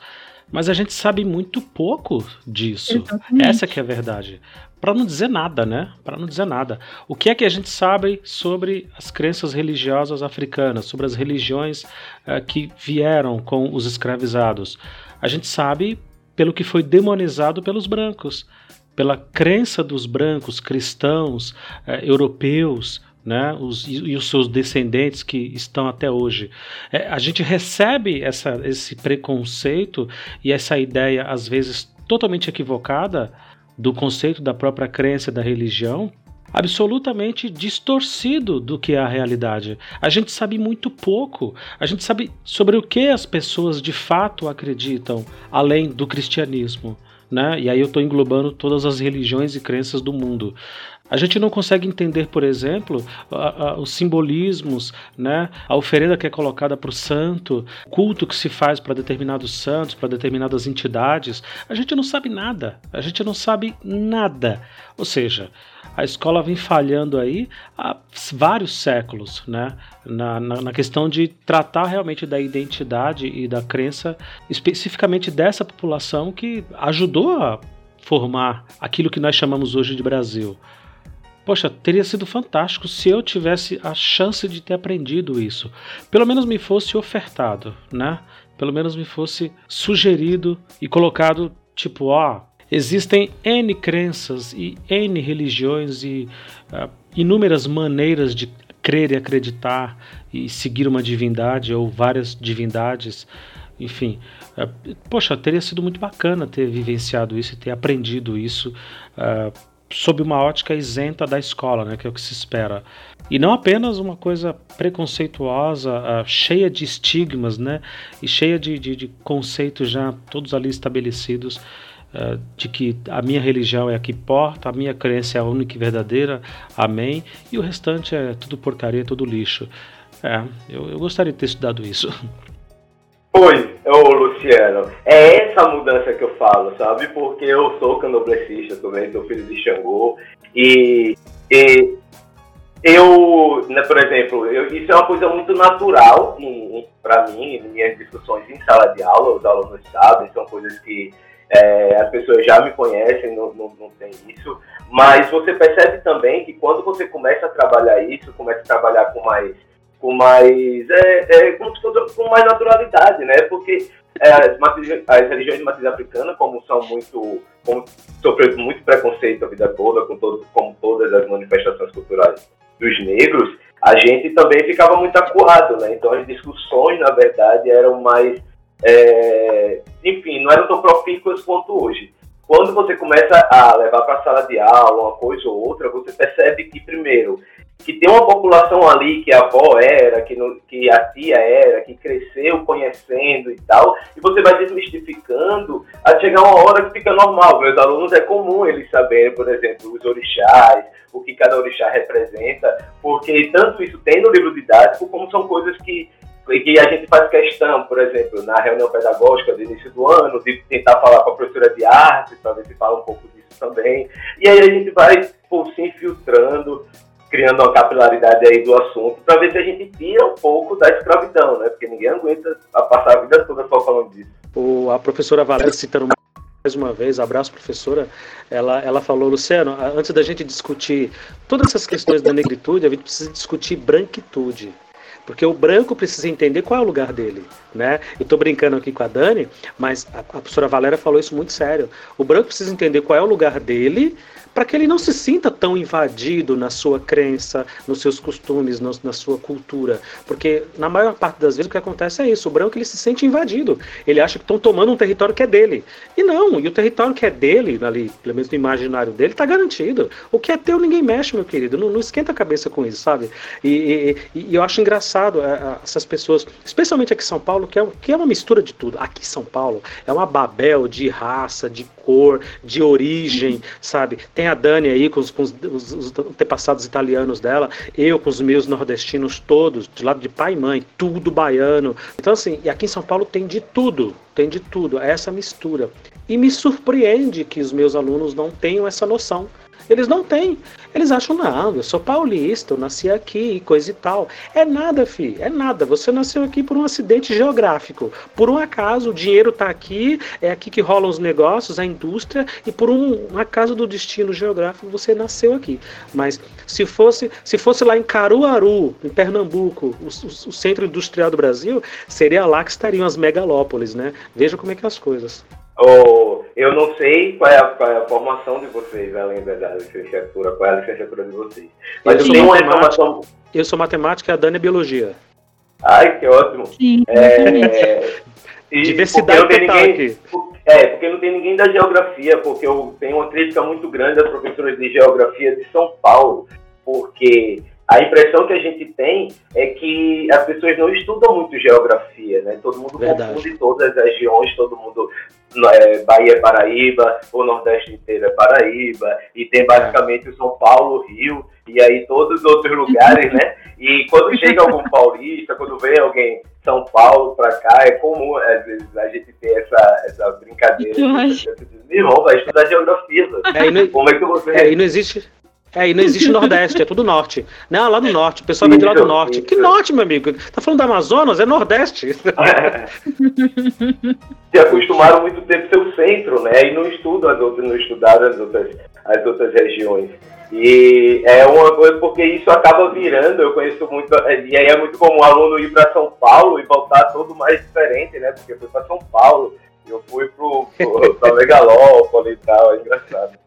mas a gente sabe muito pouco disso. Exatamente. Essa que é a verdade. Para não dizer nada, né? Para não dizer nada. O que é que a gente sabe sobre as crenças religiosas africanas, sobre as religiões uh, que vieram com os escravizados? A gente sabe pelo que foi demonizado pelos brancos, pela crença dos brancos cristãos, uh, europeus, né, os, e, os seus descendentes que estão até hoje. É, a gente recebe essa, esse preconceito e essa ideia, às vezes totalmente equivocada, do conceito da própria crença da religião, absolutamente distorcido do que é a realidade. A gente sabe muito pouco. A gente sabe sobre o que as pessoas de fato acreditam, além do cristianismo. Né? E aí eu estou englobando todas as religiões e crenças do mundo. A gente não consegue entender, por exemplo, a, a, os simbolismos, né? a oferenda que é colocada para o santo, o culto que se faz para determinados santos, para determinadas entidades. A gente não sabe nada. A gente não sabe nada. Ou seja, a escola vem falhando aí há vários séculos, né? Na, na, na, questão de tratar realmente da identidade e da crença especificamente dessa população que ajudou a formar aquilo que nós chamamos hoje de Brasil. Poxa, teria sido fantástico se eu tivesse a chance de ter aprendido isso. Pelo menos me fosse ofertado, né? Pelo menos me fosse sugerido e colocado, tipo, ó, existem N crenças e N religiões e uh, inúmeras maneiras de crer e acreditar e seguir uma divindade ou várias divindades. Enfim, uh, poxa, teria sido muito bacana ter vivenciado isso e ter aprendido isso. Uh, sob uma ótica isenta da escola, né, que é o que se espera. E não apenas uma coisa preconceituosa, uh, cheia de estigmas, né, e cheia de, de, de conceitos já todos ali estabelecidos, uh, de que a minha religião é a que importa, a minha crença é a única e verdadeira, amém, e o restante é tudo porcaria, tudo lixo. É, eu, eu gostaria de ter estudado isso. Oi, ô Luciano, é essa mudança que eu falo, sabe? Porque eu sou candomblessista também, sou filho de Xangô, e, e eu, né, por exemplo, eu, isso é uma coisa muito natural para mim, em minhas discussões em sala de aula, os alunos sabem, são coisas que é, as pessoas já me conhecem, não, não, não tem isso, mas você percebe também que quando você começa a trabalhar isso, começa a trabalhar com mais com mais é, é, com, com, mais naturalidade, né? Porque é, as, as religiões de matriz africana, como são muito, como sofreram muito preconceito a vida toda, com todo, como todas as manifestações culturais dos negros, a gente também ficava muito acurado, né? Então as discussões, na verdade, eram mais, é, enfim, não eram tão profícuas quanto hoje. Quando você começa a levar para a sala de aula uma coisa ou outra, você percebe que, primeiro, que tem uma população ali que a avó era, que, no, que a tia era, que cresceu conhecendo e tal, e você vai desmistificando a chegar uma hora que fica normal. Meus alunos é comum eles saberem, por exemplo, os orixás, o que cada orixá representa, porque tanto isso tem no livro didático, como são coisas que que a gente faz questão, por exemplo, na reunião pedagógica do início do ano, de tentar falar com a professora de arte, para ver se fala um pouco disso também. E aí a gente vai por, se infiltrando, criando uma capilaridade aí do assunto, para ver se a gente tira um pouco da escravidão, né? Porque ninguém aguenta passar a vida toda só falando disso. O, a professora Valéria citando mais uma vez, abraço professora, ela, ela falou, Luciano, antes da gente discutir todas essas questões da negritude, a gente precisa discutir branquitude. Porque o branco precisa entender qual é o lugar dele, né? Eu estou brincando aqui com a Dani, mas a, a professora Valéria falou isso muito sério. O branco precisa entender qual é o lugar dele para que ele não se sinta tão invadido na sua crença, nos seus costumes, no, na sua cultura. Porque na maior parte das vezes o que acontece é isso: o branco ele se sente invadido. Ele acha que estão tomando um território que é dele. E não, e o território que é dele, ali, pelo menos no imaginário dele, está garantido. O que é teu ninguém mexe, meu querido. Não, não esquenta a cabeça com isso, sabe? E, e, e eu acho engraçado é, essas pessoas, especialmente aqui em São Paulo, que é, que é uma mistura de tudo. Aqui São Paulo é uma babel de raça, de cor, de origem, sabe? Tem a Dani aí com os, com os, os, os antepassados italianos dela, eu com os meus nordestinos todos, de lado de pai e mãe, tudo baiano. Então, assim, e aqui em São Paulo tem de tudo, tem de tudo, é essa mistura. E me surpreende que os meus alunos não tenham essa noção. Eles não têm. Eles acham, não, eu sou paulista, eu nasci aqui e coisa e tal. É nada, fi, é nada. Você nasceu aqui por um acidente geográfico. Por um acaso, o dinheiro está aqui, é aqui que rolam os negócios, a indústria, e por um, um acaso do destino geográfico, você nasceu aqui. Mas se fosse, se fosse lá em Caruaru, em Pernambuco, o, o, o centro industrial do Brasil, seria lá que estariam as megalópolis, né? Veja como é que é as coisas. Oh, eu não sei qual é, a, qual é, a, formação de vocês, além da, licenciatura, qual é a licenciatura de vocês. Mas eu, eu tenho uma informação. Eu sou matemática e a Dani é biologia. Ai, que ótimo. Sim, é, e Diversidade total ninguém, aqui. É, porque não tem ninguém da geografia, porque eu tenho uma crítica muito grande às professoras de geografia de São Paulo, porque a impressão que a gente tem é que as pessoas não estudam muito geografia, né? Todo mundo Verdade. confunde todas as regiões, todo mundo é, Bahia é Paraíba, o Nordeste inteiro é Paraíba, e tem basicamente o São Paulo, Rio, e aí todos os outros lugares, né? E quando chega algum paulista, quando vem alguém São Paulo para cá, é comum, às vezes, a gente ter essa, essa brincadeira. Meu irmão, vai estudar geografia. É, não, Como é que você. É, e não existe. É, e não existe Nordeste, é tudo Norte. Não, lá no Norte, o pessoal vem de lá do Norte. Que Norte, meu amigo? Tá falando da Amazonas? É Nordeste. É. Se acostumaram muito tempo ser o centro, né? E não estudam as outras, não estudaram as outras, as outras regiões. E é uma coisa porque isso acaba virando, eu conheço muito, e aí é muito comum um aluno ir para São Paulo e voltar todo mais diferente, né? Porque foi para São Paulo, eu fui para Megalópolis e tal, é engraçado.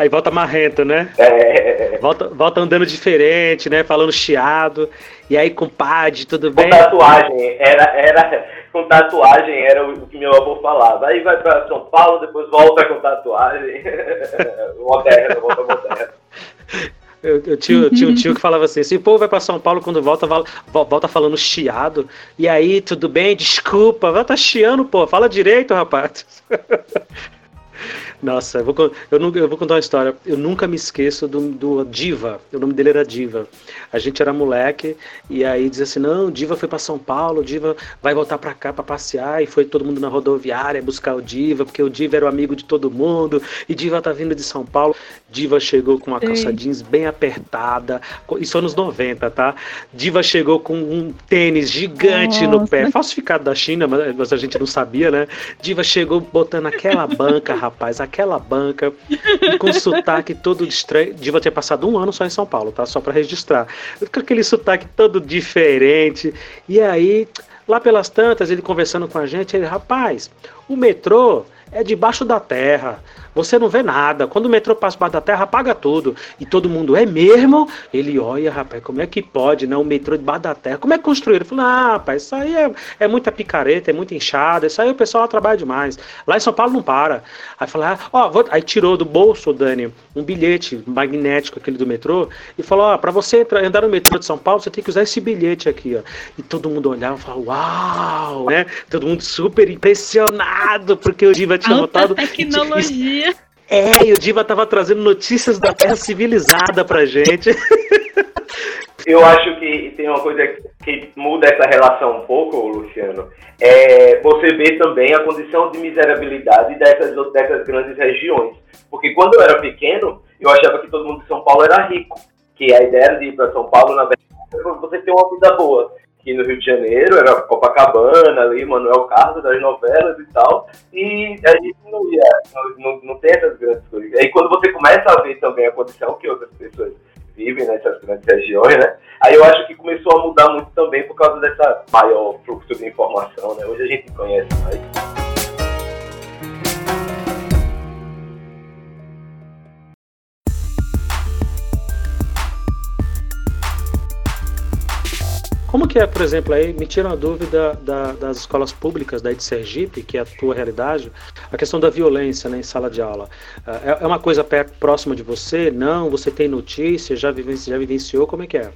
Aí volta marrento, né? É. Volta, volta andando diferente, né? Falando chiado. E aí, compadre, tudo bem? Com tatuagem, era, era, com tatuagem era o que meu avô falava. Aí vai pra São Paulo, depois volta com tatuagem. moderno, volta moderno. Eu, eu, tinha, eu tinha um tio que falava assim: se o povo vai para São Paulo quando volta, volta falando chiado. E aí, tudo bem? Desculpa, vai tá chiando, pô. Fala direito, rapaz. Nossa, eu vou, eu, eu vou contar uma história. Eu nunca me esqueço do, do Diva. O nome dele era Diva. A gente era moleque e aí dizia assim: não, Diva foi para São Paulo, Diva vai voltar para cá para passear. E foi todo mundo na rodoviária buscar o Diva, porque o Diva era o amigo de todo mundo. E Diva tá vindo de São Paulo. Diva chegou com uma calça jeans bem apertada. Isso anos 90, tá? Diva chegou com um tênis gigante Nossa. no pé, falsificado da China, mas a gente não sabia, né? Diva chegou botando aquela banca, rapaz, aquela banca, e com sotaque todo estranho. Diva ter passado um ano só em São Paulo, tá? Só para registrar. Com aquele sotaque todo diferente. E aí, lá pelas tantas, ele conversando com a gente, ele, rapaz, o metrô é debaixo da terra. Você não vê nada. Quando o metrô passa baixo da terra, apaga tudo. E todo mundo, é mesmo? Ele, olha, rapaz, como é que pode, né? O metrô debaixo da terra. Como é que construíram? Ele falou, ah, rapaz, isso aí é, é muita picareta, é muita inchada, isso aí o pessoal trabalha demais. Lá em São Paulo não para. Aí falou, ah, ó, vou... aí tirou do bolso, Dani, um bilhete magnético, aquele do metrô, e falou, ó, pra você entrar, andar no metrô de São Paulo, você tem que usar esse bilhete aqui, ó. E todo mundo olhava e falava, uau, né? Todo mundo super impressionado, porque o Diva tinha Alta notado. tecnologia. É, e o Diva tava trazendo notícias da Terra civilizada pra gente. Eu acho que tem uma coisa que muda essa relação um pouco, Luciano. É você vê também a condição de miserabilidade dessas, dessas grandes regiões. Porque quando eu era pequeno, eu achava que todo mundo de São Paulo era rico. Que a ideia de ir para São Paulo, na verdade, você ter uma vida boa. Que no Rio de Janeiro era Copacabana, ali, Manuel Carlos, das novelas e tal. E a gente não ia, não, não, tem essas grandes coisas. Aí quando você começa a ver também a condição que outras pessoas vivem nessas grandes regiões, né? Aí eu acho que começou a mudar muito também por causa dessa maior fluxo de informação, né? Hoje a gente conhece mais. Que é, por exemplo, aí me tira uma dúvida da, das escolas públicas daí de Sergipe, que é a tua realidade, a questão da violência né, em sala de aula. É, é uma coisa perto, próxima de você? Não? Você tem notícia? Já, vivenci, já vivenciou? Como é que é?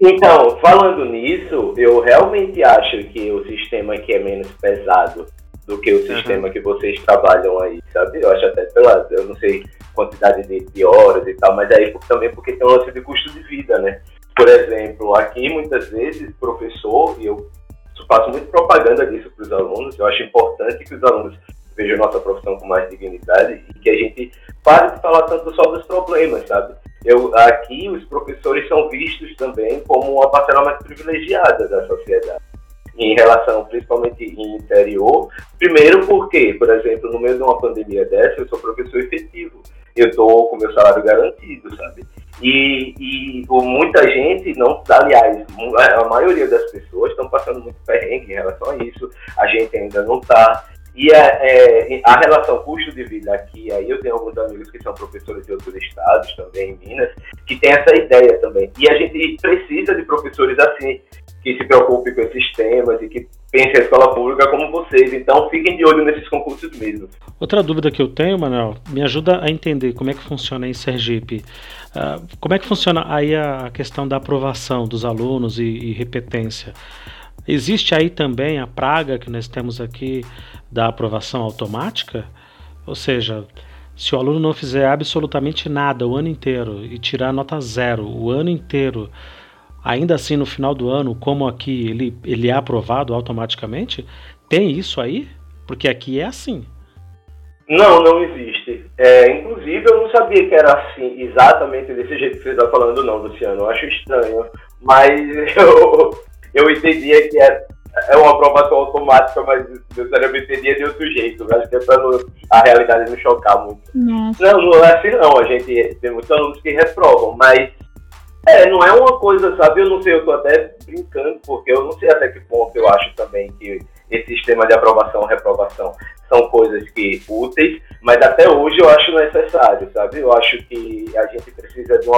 Então, falando nisso, eu realmente acho que o sistema aqui é menos pesado do que o sistema uhum. que vocês trabalham aí, sabe? Eu acho até pela, eu não sei quantidade de, de horas e tal, mas aí também porque tem um lance de custo de vida, né? Por exemplo, aqui muitas vezes, professor, e eu faço muito propaganda disso para os alunos, eu acho importante que os alunos vejam nossa profissão com mais dignidade e que a gente pare de falar tanto só dos problemas, sabe? Eu, aqui os professores são vistos também como uma parcela mais privilegiada da sociedade em relação principalmente em interior. Primeiro porque, por exemplo, no meio de uma pandemia dessa, eu sou professor efetivo. Eu estou com meu salário garantido, sabe? E, e muita gente, não, aliás, a maioria das pessoas estão passando muito perrengue em relação a isso. A gente ainda não está. E a, é, a relação custo de vida aqui, aí eu tenho alguns amigos que são professores de outros estados também, em Minas, que tem essa ideia também. E a gente precisa de professores assim, que se preocupem com esses temas e que pensem a escola pública como vocês. Então fiquem de olho nesses concursos mesmo. Outra dúvida que eu tenho, Manuel, me ajuda a entender como é que funciona em Sergipe. Uh, como é que funciona aí a questão da aprovação dos alunos e, e repetência? Existe aí também a praga que nós temos aqui da aprovação automática? Ou seja, se o aluno não fizer absolutamente nada o ano inteiro e tirar nota zero o ano inteiro, ainda assim no final do ano, como aqui ele, ele é aprovado automaticamente? Tem isso aí? Porque aqui é assim. Não, não existe. É, inclusive, eu não sabia que era assim, exatamente desse jeito que você está falando, não, Luciano. Eu acho estranho. Mas eu, eu entendia que é, é uma aprovação automática, mas meu cérebro entendia de outro jeito. Eu acho que é para a realidade não chocar muito. Nossa. Não, não é assim, não. A gente tem muitos alunos que reprovam, mas é, não é uma coisa, sabe? Eu não sei, eu tô até brincando, porque eu não sei até que ponto eu acho também que esse sistema de aprovação reprovação são coisas que úteis, mas até hoje eu acho necessário, sabe? Eu acho que a gente precisa de um.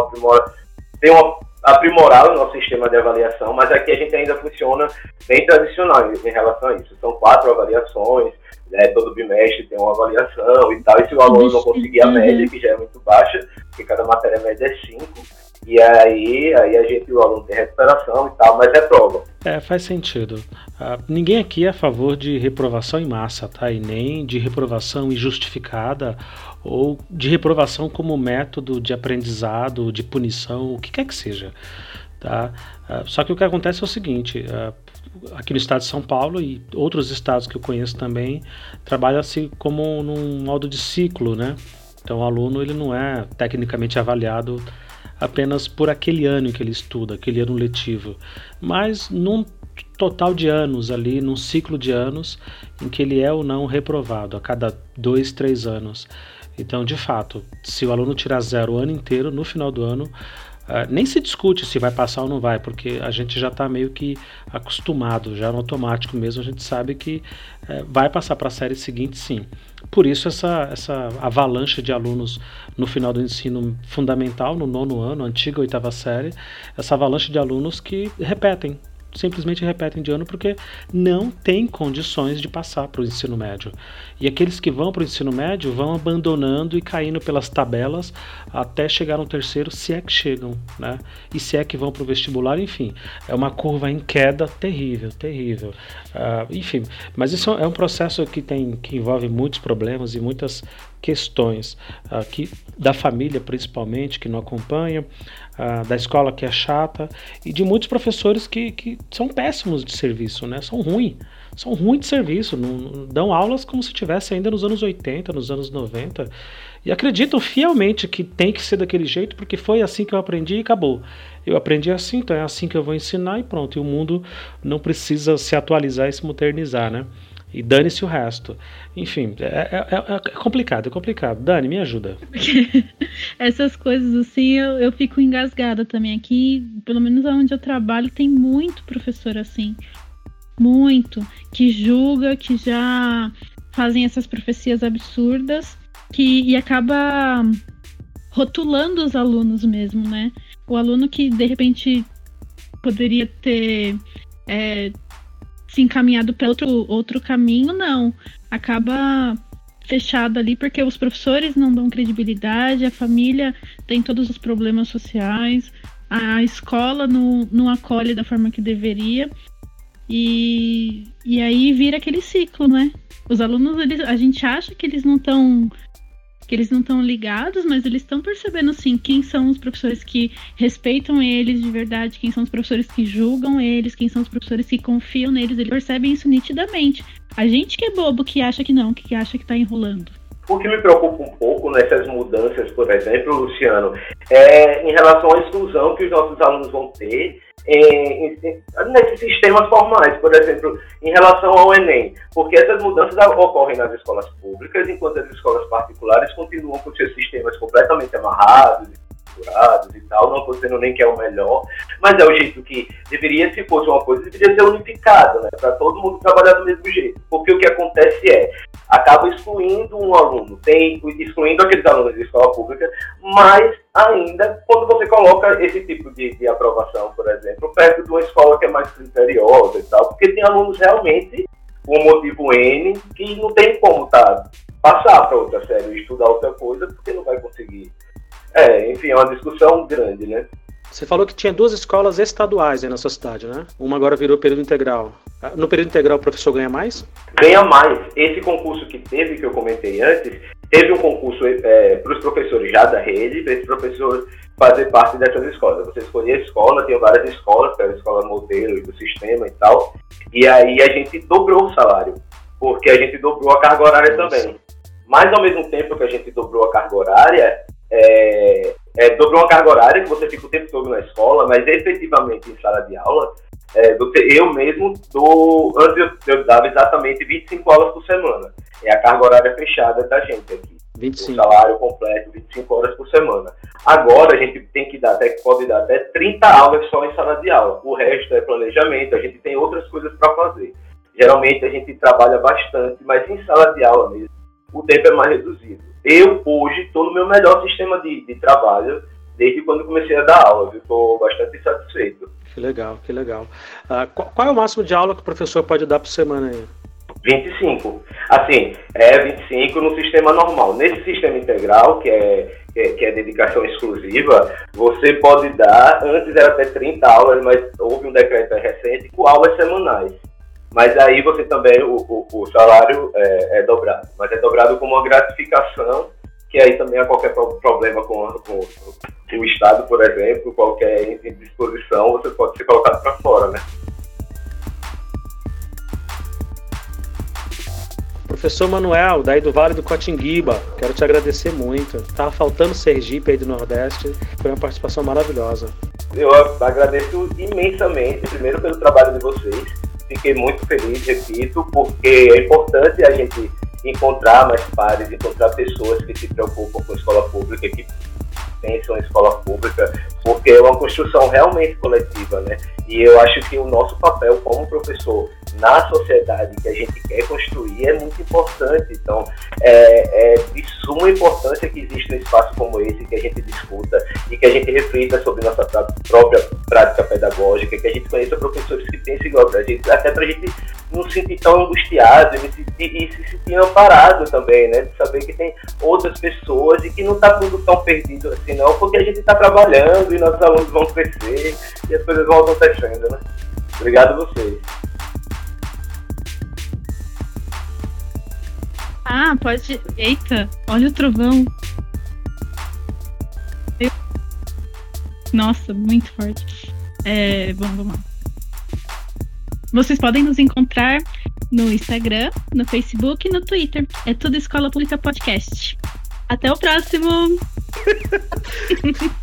Tem uma aprimorar o nosso sistema de avaliação, mas aqui a gente ainda funciona bem tradicional em relação a isso. São quatro avaliações, né, todo bimestre tem uma avaliação e tal, e se o aluno não conseguir a média, que já é muito baixa, porque cada matéria média é cinco, e aí, aí a gente, o aluno tem recuperação e tal, mas reprova. É, faz sentido. Uh, ninguém aqui é a favor de reprovação em massa, tá? E nem de reprovação injustificada ou de reprovação como método de aprendizado, de punição, o que quer que seja. Tá? Uh, só que o que acontece é o seguinte: uh, aqui no estado de São Paulo e outros estados que eu conheço também, trabalha-se como num modo de ciclo, né? Então o aluno ele não é tecnicamente avaliado apenas por aquele ano em que ele estuda, aquele ano letivo, mas num total de anos ali, num ciclo de anos em que ele é ou não reprovado, a cada dois, três anos. Então, de fato, se o aluno tirar zero o ano inteiro, no final do ano, Uh, nem se discute se vai passar ou não vai, porque a gente já está meio que acostumado, já no automático mesmo, a gente sabe que uh, vai passar para a série seguinte sim. Por isso essa, essa avalanche de alunos no final do ensino fundamental, no nono ano, antiga oitava série, essa avalanche de alunos que repetem, simplesmente repetem de ano porque não tem condições de passar para o ensino médio. E aqueles que vão para o ensino médio vão abandonando e caindo pelas tabelas até chegar no terceiro, se é que chegam, né? E se é que vão para o vestibular, enfim, é uma curva em queda terrível, terrível. Uh, enfim, mas isso é um processo que tem que envolve muitos problemas e muitas questões uh, que, da família principalmente que não acompanha, uh, da escola que é chata e de muitos professores que, que são péssimos de serviço, né? São ruins, são ruins de serviço, não, não, dão aulas como se estivesse ainda nos anos 80, nos anos 90 e acreditam fielmente que tem que ser daquele jeito porque foi assim que eu aprendi e acabou. Eu aprendi assim, então é assim que eu vou ensinar e pronto. E o mundo não precisa se atualizar e se modernizar, né? E dane-se o resto. Enfim, é, é, é, é, complicado, é complicado. Dani, me ajuda. Essas coisas assim, eu, eu fico engasgada também. Aqui, pelo menos onde eu trabalho, tem muito professor assim. Muito. Que julga, que já fazem essas profecias absurdas que, e acaba rotulando os alunos mesmo, né? O aluno que de repente poderia ter é, se encaminhado para outro, outro caminho, não. Acaba fechado ali porque os professores não dão credibilidade, a família tem todos os problemas sociais, a escola não, não acolhe da forma que deveria. E, e aí vira aquele ciclo, né? Os alunos, eles, a gente acha que eles não estão que eles não estão ligados, mas eles estão percebendo assim quem são os professores que respeitam eles de verdade, quem são os professores que julgam eles, quem são os professores que confiam neles, eles percebem isso nitidamente. A gente que é bobo que acha que não, que acha que está enrolando. O que me preocupa um pouco nessas mudanças, por exemplo, Luciano, é em relação à exclusão que os nossos alunos vão ter em, em, nesses sistemas formais, por exemplo, em relação ao Enem, porque essas mudanças ocorrem nas escolas públicas, enquanto as escolas particulares continuam com seus sistemas completamente amarrados, estruturados e tal, não dizendo nem que é o melhor, mas é o jeito que deveria, se fosse uma coisa, deveria ser unificado, né, para todo mundo trabalhar do mesmo jeito, porque o que acontece é, acaba excluindo um aluno, tem excluindo aqueles alunos de escola pública, mas ainda quando você coloca esse tipo de, de aprovação, perto de uma escola que é mais criteriosa e tal, porque tem alunos realmente com um motivo N que não tem como tá, passar para outra série, estudar outra coisa, porque não vai conseguir. É, enfim, é uma discussão grande, né? Você falou que tinha duas escolas estaduais aí na sua cidade, né? Uma agora virou período integral. Ah, no período integral o professor ganha mais? Ganha mais. Esse concurso que teve, que eu comentei antes, teve um concurso é, para os professores já da rede, para esse professor fazer parte dessas escolas. Você escolhia a escola, tinha várias escolas, que era a escola modelo do sistema e tal, e aí a gente dobrou o salário, porque a gente dobrou a carga horária também. Mas ao mesmo tempo que a gente dobrou a carga horária, é, é, dobrou uma carga horária que você fica o tempo todo na escola, mas efetivamente em sala de aula, é, eu mesmo dou, antes eu, eu, dava exatamente 25 aulas por semana. É a carga horária fechada da gente aqui. 25. O salário completo, 25 horas por semana. Agora a gente tem que dar, até pode dar até 30 aulas só em sala de aula. O resto é planejamento, a gente tem outras coisas para fazer. Geralmente a gente trabalha bastante, mas em sala de aula mesmo, o tempo é mais reduzido. Eu hoje estou no meu melhor sistema de, de trabalho desde quando comecei a dar aula, Estou bastante satisfeito. Que legal, que legal. Uh, qual, qual, é o máximo de aula que o professor pode dar por semana aí? 25. Assim, é 25 no sistema normal. Nesse sistema integral, que é, que é, que é dedicação exclusiva, você pode dar, antes era até 30 aulas, mas houve um decreto recente com aulas semanais. Mas aí você também, o, o, o salário é, é, dobrado. Mas é dobrado como uma gratificação, que aí também há qualquer problema com, com, o Estado, por exemplo, qualquer indisposição, você pode ser colocado para fora, né? Professor Manuel, daí do Vale do Cotinguiba, quero te agradecer muito. Tava faltando Sergipe aí do Nordeste, foi uma participação maravilhosa. Eu agradeço imensamente, primeiro pelo trabalho de vocês, fiquei muito feliz, repito, porque é importante a gente encontrar mais pares, encontrar pessoas que se preocupam com a escola pública, que a uma escola pública, porque é uma construção realmente coletiva, né? E eu acho que o nosso papel como professor na sociedade que a gente quer construir é muito importante. Então, é, é de suma importância que exista um espaço como esse, que a gente discuta e que a gente reflita sobre nossa própria prática pedagógica, que a gente conheça professores que pensem igual a gente, até para a gente não se sentir tão angustiado e se, e se sentir amparado também, né? De saber que tem outras pessoas e que não está tudo tão perdido assim, não, porque a gente está trabalhando e nossos alunos vão crescer e as coisas vão acontecendo, né? Obrigado a vocês. Ah, pode. Eita, olha o trovão. Nossa, muito forte. É, bom, vamos lá. Vocês podem nos encontrar no Instagram, no Facebook e no Twitter. É tudo Escola Pública Podcast. Até o próximo!